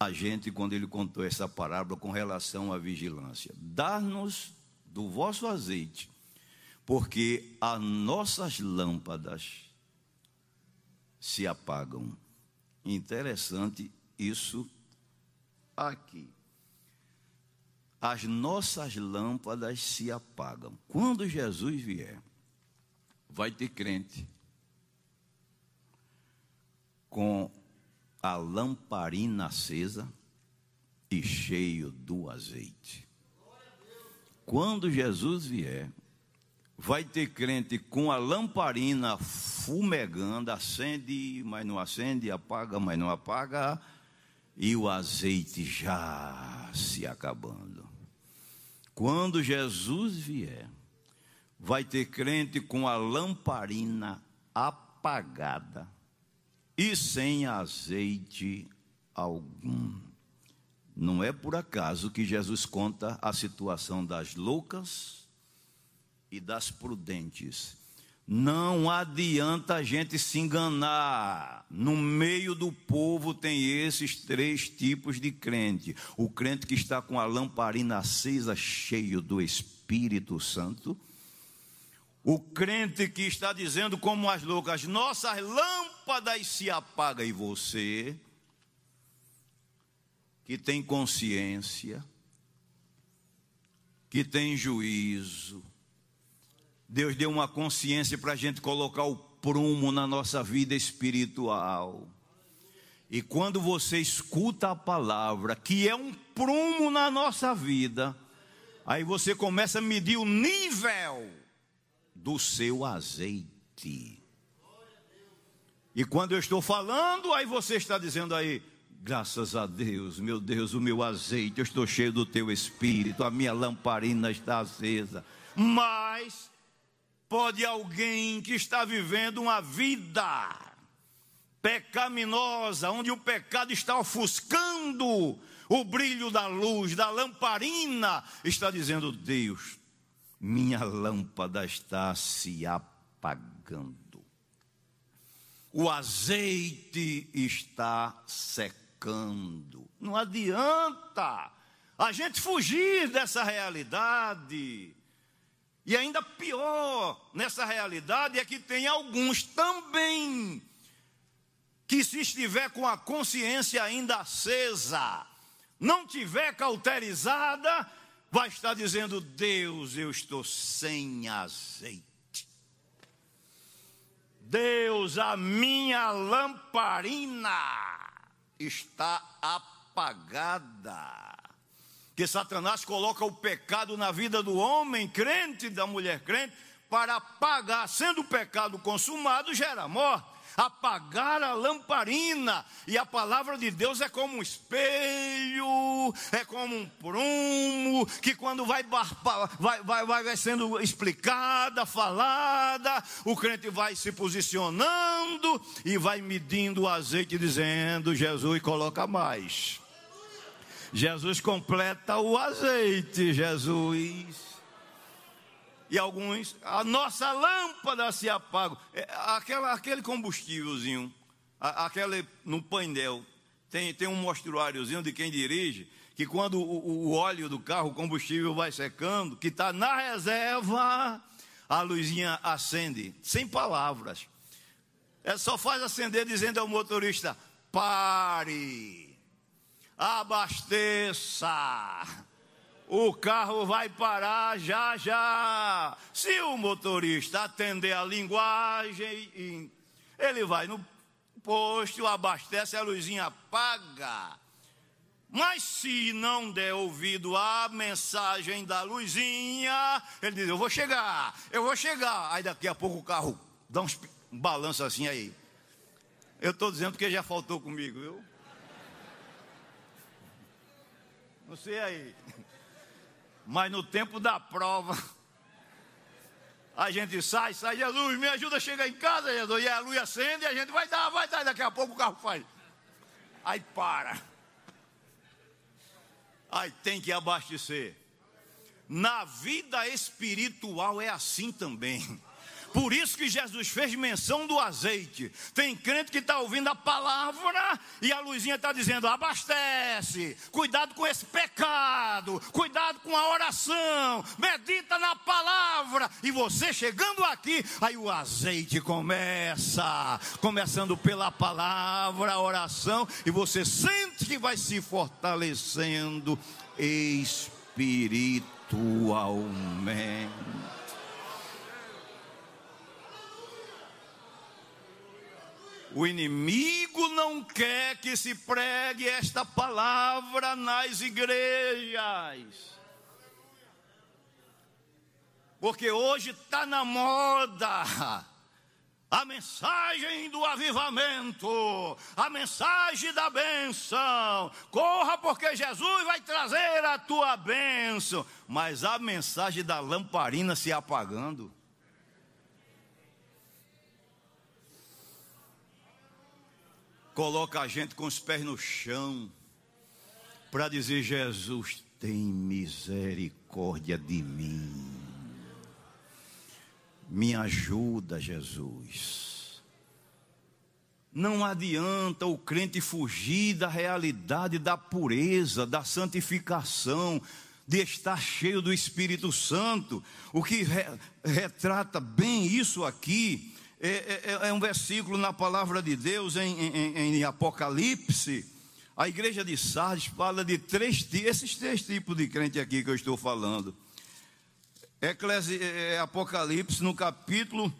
a gente quando ele contou essa parábola com relação à vigilância. Dar-nos do vosso azeite, porque as nossas lâmpadas se apagam. Interessante isso aqui. As nossas lâmpadas se apagam. Quando Jesus vier, vai ter crente com a lamparina acesa e cheio do azeite. Quando Jesus vier, vai ter crente com a lamparina fumegando, acende, mas não acende, apaga, mas não apaga, e o azeite já se acabando. Quando Jesus vier, vai ter crente com a lamparina apagada e sem azeite algum. Não é por acaso que Jesus conta a situação das loucas e das prudentes. Não adianta a gente se enganar. No meio do povo tem esses três tipos de crente: o crente que está com a lamparina acesa, cheio do Espírito Santo o crente que está dizendo, como as loucas, nossas lâmpadas se apagam, e você, que tem consciência, que tem juízo, Deus deu uma consciência para a gente colocar o prumo na nossa vida espiritual. E quando você escuta a palavra, que é um prumo na nossa vida, aí você começa a medir o nível do seu azeite. E quando eu estou falando, aí você está dizendo aí, graças a Deus, meu Deus, o meu azeite, eu estou cheio do teu espírito, a minha lamparina está acesa. Mas pode alguém que está vivendo uma vida pecaminosa, onde o pecado está ofuscando o brilho da luz, da lamparina, está dizendo: Deus, minha lâmpada está se apagando. O azeite está secando. Não adianta a gente fugir dessa realidade. E ainda pior nessa realidade é que tem alguns também que, se estiver com a consciência ainda acesa, não tiver cauterizada, vai estar dizendo: Deus, eu estou sem azeite. Deus, a minha lamparina está apagada. Que Satanás coloca o pecado na vida do homem crente, da mulher crente, para apagar, sendo o pecado consumado, gera morte apagar a lamparina. E a palavra de Deus é como um espelho, é como um prumo, que quando vai, vai, vai, vai sendo explicada, falada, o crente vai se posicionando e vai medindo o azeite, dizendo: Jesus, coloca mais. Jesus completa o azeite, Jesus e alguns, a nossa lâmpada se apaga. É, aquela, aquele combustívelzinho, aquele no painel, tem, tem um mostruáriozinho de quem dirige, que quando o, o óleo do carro, o combustível vai secando, que está na reserva, a luzinha acende, sem palavras. É só faz acender dizendo ao motorista: pare, abasteça o carro vai parar já já. Se o motorista atender a linguagem, ele vai no posto, abastece, a luzinha apaga. Mas se não der ouvido à mensagem da luzinha, ele diz: Eu vou chegar, eu vou chegar. Aí daqui a pouco o carro dá uns, um balanço assim aí. Eu estou dizendo porque já faltou comigo, viu? Não sei aí. Mas no tempo da prova, a gente sai, sai, Jesus, me ajuda a chegar em casa, Jesus. E a luz acende e a gente vai dar, vai dar. Daqui a pouco o carro faz. Aí para. Aí tem que abastecer. Na vida espiritual é assim também. Por isso que Jesus fez menção do azeite. Tem crente que está ouvindo a palavra e a luzinha está dizendo: abastece, cuidado com esse pecado, cuidado com a oração, medita na palavra. E você chegando aqui, aí o azeite começa, começando pela palavra, a oração, e você sente que vai se fortalecendo espiritualmente. O inimigo não quer que se pregue esta palavra nas igrejas. Porque hoje está na moda a mensagem do avivamento, a mensagem da benção. Corra, porque Jesus vai trazer a tua benção. Mas a mensagem da lamparina se apagando. Coloca a gente com os pés no chão para dizer: Jesus, tem misericórdia de mim. Me ajuda, Jesus. Não adianta o crente fugir da realidade da pureza, da santificação, de estar cheio do Espírito Santo. O que re, retrata bem isso aqui é, é, é, um versículo na palavra de Deus em, em, em Apocalipse. A igreja de Sardes fala de três, esses três tipos de crente aqui que eu estou falando. Eclesi, é, é, Apocalipse, no capítulo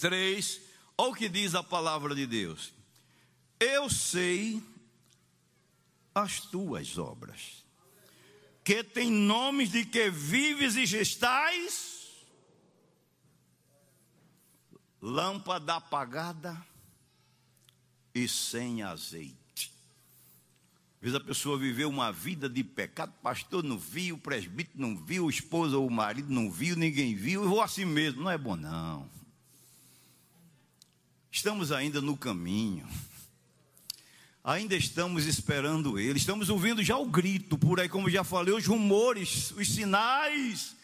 3, olha o que diz a palavra de Deus. Eu sei as tuas obras, que tem nomes de que vives e gestais, lâmpada apagada e sem azeite. Às vezes a pessoa viveu uma vida de pecado, pastor não viu, presbítero não viu, o esposo ou marido não viu, ninguém viu, eu vou assim mesmo. Não é bom, não. Estamos ainda no caminho, ainda estamos esperando Ele, estamos ouvindo já o grito por aí, como já falei, os rumores, os sinais.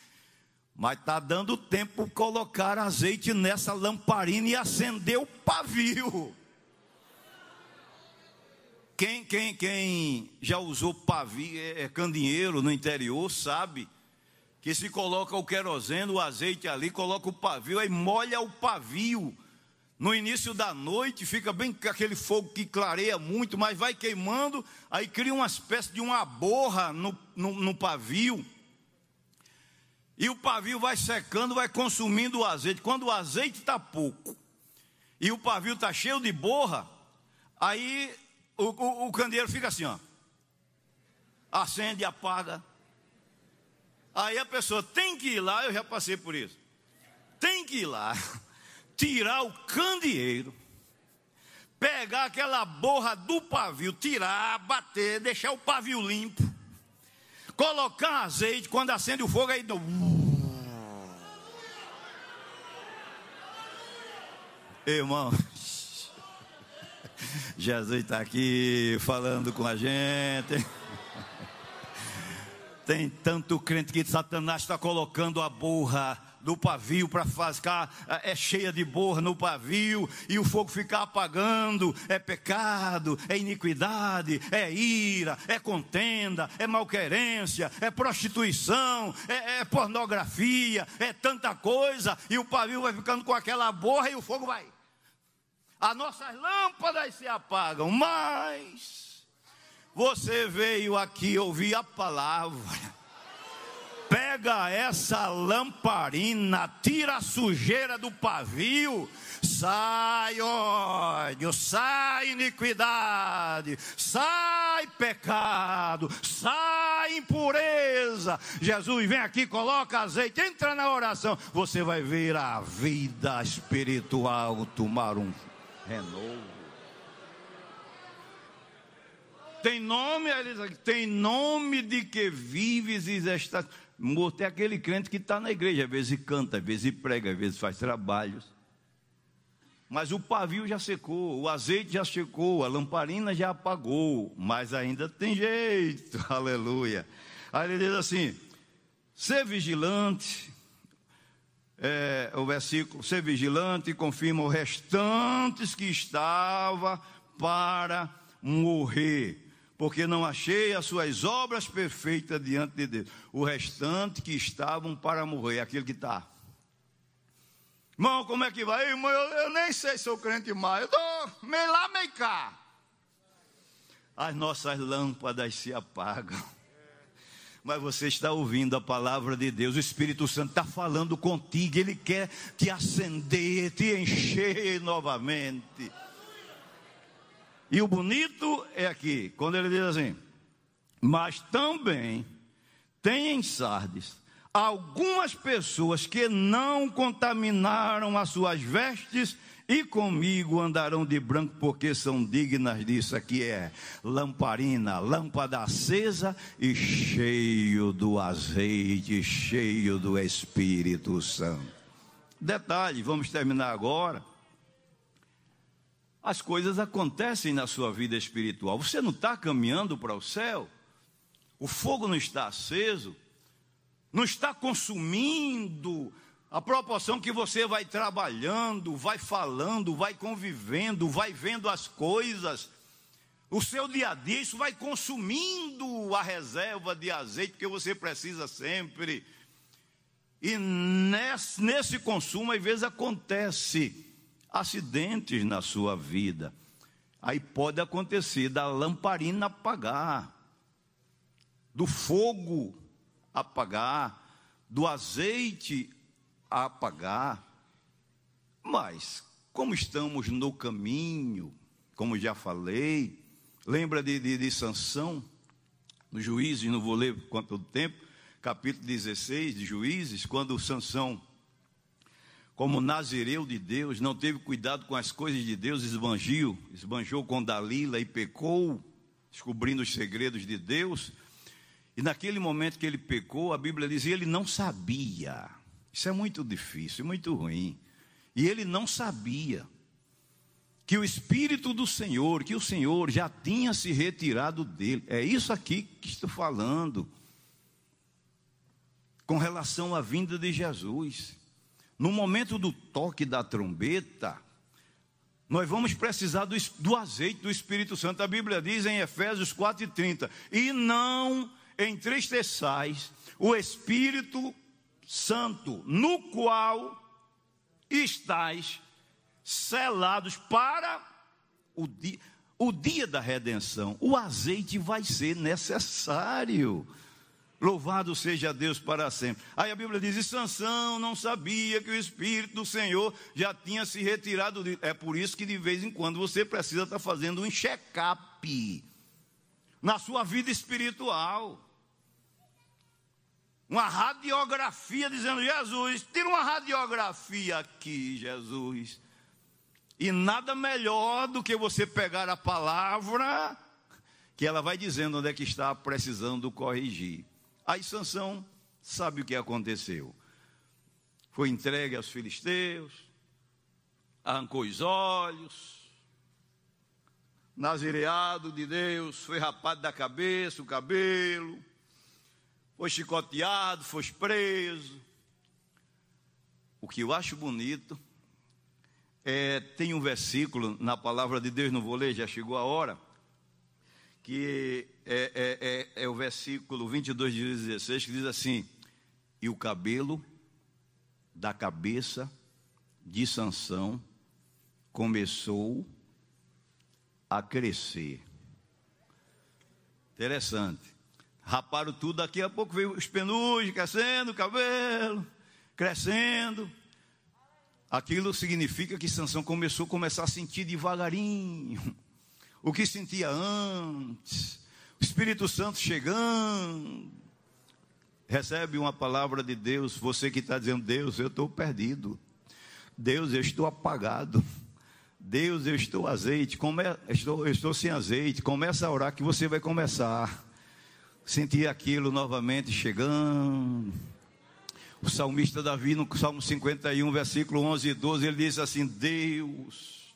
Mas está dando tempo colocar azeite nessa lamparina e acender o pavio. Quem, quem, quem já usou pavio, é, é, no interior, sabe que se coloca o querosene, o azeite ali, coloca o pavio, aí molha o pavio. No início da noite fica bem aquele fogo que clareia muito, mas vai queimando, aí cria uma espécie de uma borra no, no, no pavio. E o pavio vai secando, vai consumindo o azeite. Quando o azeite está pouco e o pavio está cheio de borra, aí o, o, o candeeiro fica assim, ó. Acende, apaga. Aí a pessoa tem que ir lá, eu já passei por isso. Tem que ir lá, (laughs) tirar o candeeiro, pegar aquela borra do pavio, tirar, bater, deixar o pavio limpo, colocar azeite, quando acende o fogo, aí. Irmão, (laughs) Jesus está aqui falando com a gente. Tem tanto crente que Satanás está colocando a borra do pavio para ficar é cheia de borra no pavio e o fogo ficar apagando, é pecado, é iniquidade, é ira, é contenda, é malquerência, é prostituição, é, é pornografia, é tanta coisa, e o pavio vai ficando com aquela borra e o fogo vai as nossas lâmpadas se apagam, mas você veio aqui ouvir a palavra. Pega essa lamparina, tira a sujeira do pavio, sai ódio, sai iniquidade, sai pecado, sai impureza. Jesus vem aqui, coloca azeite, entra na oração, você vai ver a vida espiritual tomar um renovo. Tem nome, tem nome de que vives e estás morto. É aquele crente que está na igreja, às vezes canta, às vezes prega, às vezes faz trabalhos. Mas o pavio já secou, o azeite já secou, a lamparina já apagou, mas ainda tem jeito, (laughs) aleluia. Aí ele diz assim: ser vigilante, é, o versículo, ser vigilante, confirma os restantes que estava para morrer, porque não achei as suas obras perfeitas diante de Deus. O restante que estavam para morrer, aquele que está. Irmão, como é que vai? Irmão, eu, eu nem sei se sou crente mais. Eu estou meio lá, meio cá. As nossas lâmpadas se apagam mas você está ouvindo a palavra de Deus, o Espírito Santo está falando contigo, ele quer te acender, te encher novamente. E o bonito é aqui, quando ele diz assim: Mas também tem em Sardes algumas pessoas que não contaminaram as suas vestes e comigo andarão de branco, porque são dignas disso. Aqui é lamparina, lâmpada acesa e cheio do azeite, cheio do Espírito Santo. Detalhe, vamos terminar agora. As coisas acontecem na sua vida espiritual. Você não está caminhando para o céu? O fogo não está aceso? Não está consumindo a proporção que você vai trabalhando, vai falando, vai convivendo, vai vendo as coisas, o seu dia a dia, isso vai consumindo a reserva de azeite que você precisa sempre. E nesse, consumo, às vezes acontece acidentes na sua vida. Aí pode acontecer da lamparina apagar, do fogo apagar, do azeite apagar. Mas, como estamos no caminho, como já falei, lembra de, de, de Sansão, no Juízes, não vou ler quanto tempo, capítulo 16 de Juízes, quando Sansão, como nazireu de Deus, não teve cuidado com as coisas de Deus, esbanjou, esbanjou com Dalila e pecou, descobrindo os segredos de Deus. E naquele momento que ele pecou, a Bíblia diz, ele não sabia. Isso é muito difícil, muito ruim. E ele não sabia que o Espírito do Senhor, que o Senhor já tinha se retirado dele. É isso aqui que estou falando. Com relação à vinda de Jesus. No momento do toque da trombeta, nós vamos precisar do, do azeite do Espírito Santo. A Bíblia diz em Efésios 4,30: E não entristeçais o Espírito Santo, no qual estáis selados para o dia, o dia da redenção. O azeite vai ser necessário. Louvado seja Deus para sempre. Aí a Bíblia diz: e Sansão não sabia que o Espírito do Senhor já tinha se retirado. De... É por isso que de vez em quando você precisa estar fazendo um check-up na sua vida espiritual uma radiografia dizendo: Jesus, tira uma radiografia aqui, Jesus. E nada melhor do que você pegar a palavra, que ela vai dizendo onde é que está precisando corrigir. Aí Sansão sabe o que aconteceu. Foi entregue aos filisteus, arrancou os olhos, nazireado de Deus, foi rapado da cabeça, o cabelo, foi chicoteado, foi preso. O que eu acho bonito é, tem um versículo na palavra de Deus, não vou ler, já chegou a hora, que é, é, é, é o versículo 22 de 16, que diz assim: E o cabelo da cabeça de Sansão começou a crescer. Interessante raparam tudo, daqui a pouco veio os penugem crescendo, o cabelo crescendo. Aquilo significa que Sansão começou a começar a sentir devagarinho o que sentia antes. Espírito Santo chegando. Recebe uma palavra de Deus, você que está dizendo, Deus, eu estou perdido. Deus, eu estou apagado. Deus, eu estou azeite, come, estou, eu estou sem azeite. Começa a orar que você vai começar senti aquilo novamente chegando. O salmista Davi, no Salmo 51, versículo 11 e 12, ele diz assim: Deus,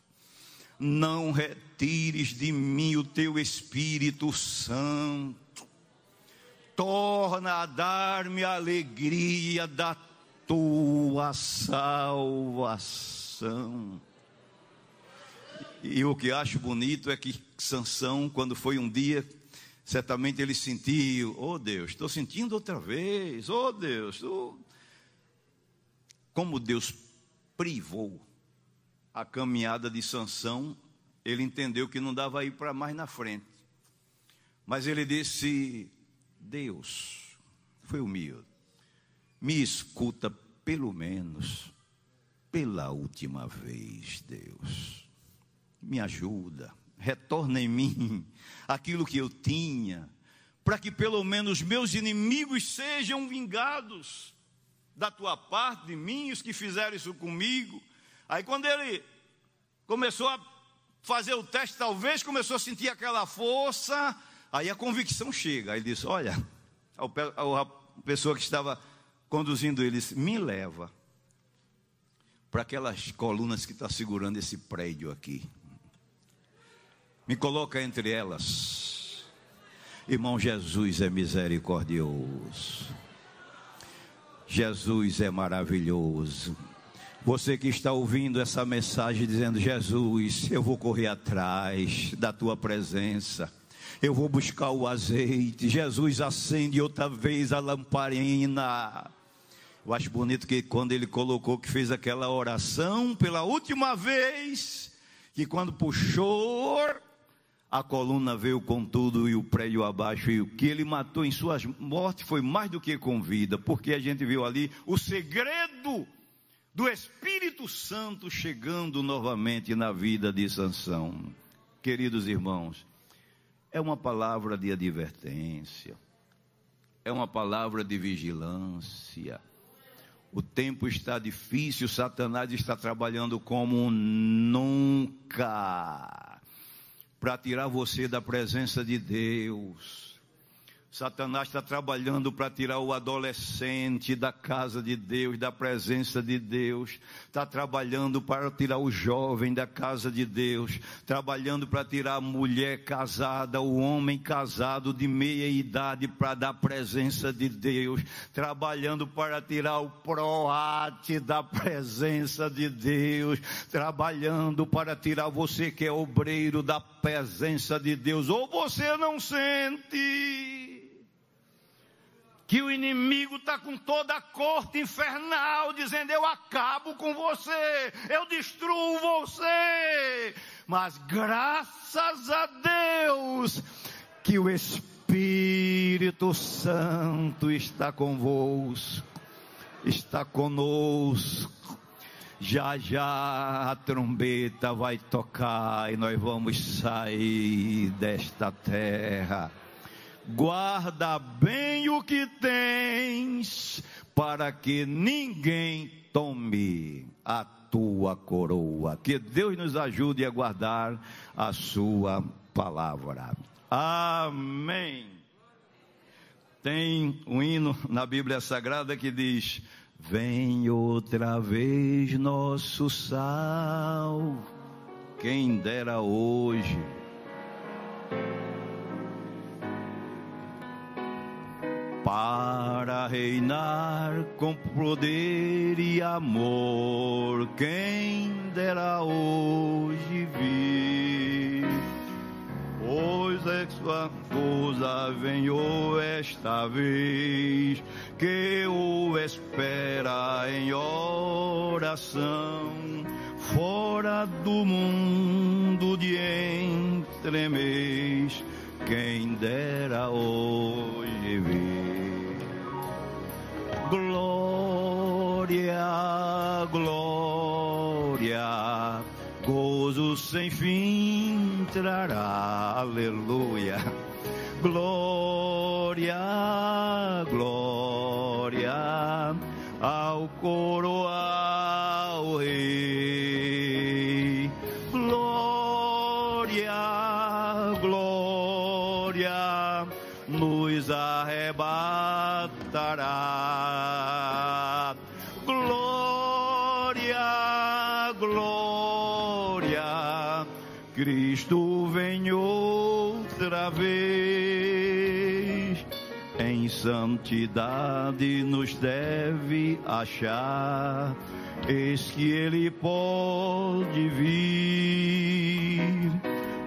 não retires de mim o teu Espírito Santo, torna a dar-me a alegria da tua salvação. E o que acho bonito é que Sansão, quando foi um dia Certamente ele sentiu, oh Deus, estou sentindo outra vez, oh Deus, oh. como Deus privou a caminhada de Sansão, ele entendeu que não dava ir para mais na frente. Mas ele disse: Deus, foi humilde, me escuta pelo menos pela última vez, Deus, me ajuda retorna em mim aquilo que eu tinha, para que pelo menos meus inimigos sejam vingados da tua parte, de mim, os que fizeram isso comigo. Aí quando ele começou a fazer o teste, talvez começou a sentir aquela força, aí a convicção chega. Aí ele disse: Olha, a pessoa que estava conduzindo ele disse: Me leva para aquelas colunas que está segurando esse prédio aqui. Me coloca entre elas. Irmão, Jesus é misericordioso. Jesus é maravilhoso. Você que está ouvindo essa mensagem dizendo: Jesus, eu vou correr atrás da tua presença. Eu vou buscar o azeite. Jesus acende outra vez a lamparina. Eu acho bonito que quando ele colocou que fez aquela oração pela última vez, que quando puxou, a coluna veio com tudo e o prédio abaixo, e o que ele matou em suas mortes foi mais do que com vida, porque a gente viu ali o segredo do Espírito Santo chegando novamente na vida de Sansão. Queridos irmãos, é uma palavra de advertência, é uma palavra de vigilância. O tempo está difícil, Satanás está trabalhando como nunca para tirar você da presença de Deus Satanás está trabalhando para tirar o adolescente da casa de Deus, da presença de Deus. Está trabalhando para tirar o jovem da casa de Deus. Trabalhando para tirar a mulher casada, o homem casado de meia idade para dar presença de Deus. Trabalhando para tirar o proate da presença de Deus. Trabalhando para tirar você que é obreiro da presença de Deus. Ou você não sente que o inimigo está com toda a corte infernal, dizendo: Eu acabo com você, eu destruo você. Mas graças a Deus que o Espírito Santo está convosco, está conosco. Já já a trombeta vai tocar e nós vamos sair desta terra guarda bem o que tens, para que ninguém tome a tua coroa. Que Deus nos ajude a guardar a sua palavra. Amém. Tem um hino na Bíblia Sagrada que diz: Vem outra vez nosso sal, quem dera hoje para reinar com poder e amor. Quem dera hoje vir, pois é sua coisa venhou esta vez, que o espera em oração, fora do mundo de entremês. Quem dera hoje glória, glória, gozo sem fim trará, aleluia. Glória, glória ao coroal santidade nos deve achar, eis que ele pode vir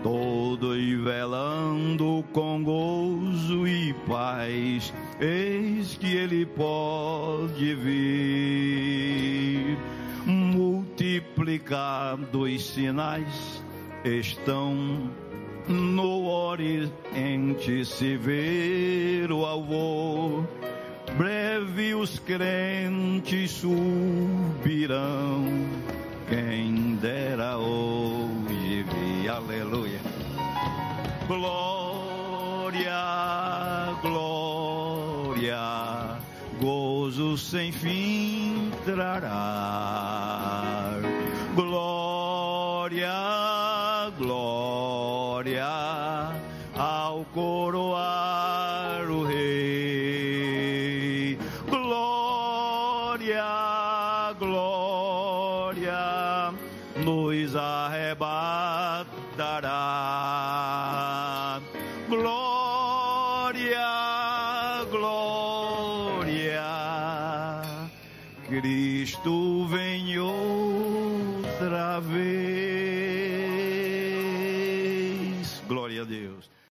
todo e velando com gozo e paz, eis que ele pode vir. Multiplicados sinais estão no Oriente se ver o alvor, breve os crentes subirão. Quem dera hoje aleluia. Glória, glória, gozo sem fim trará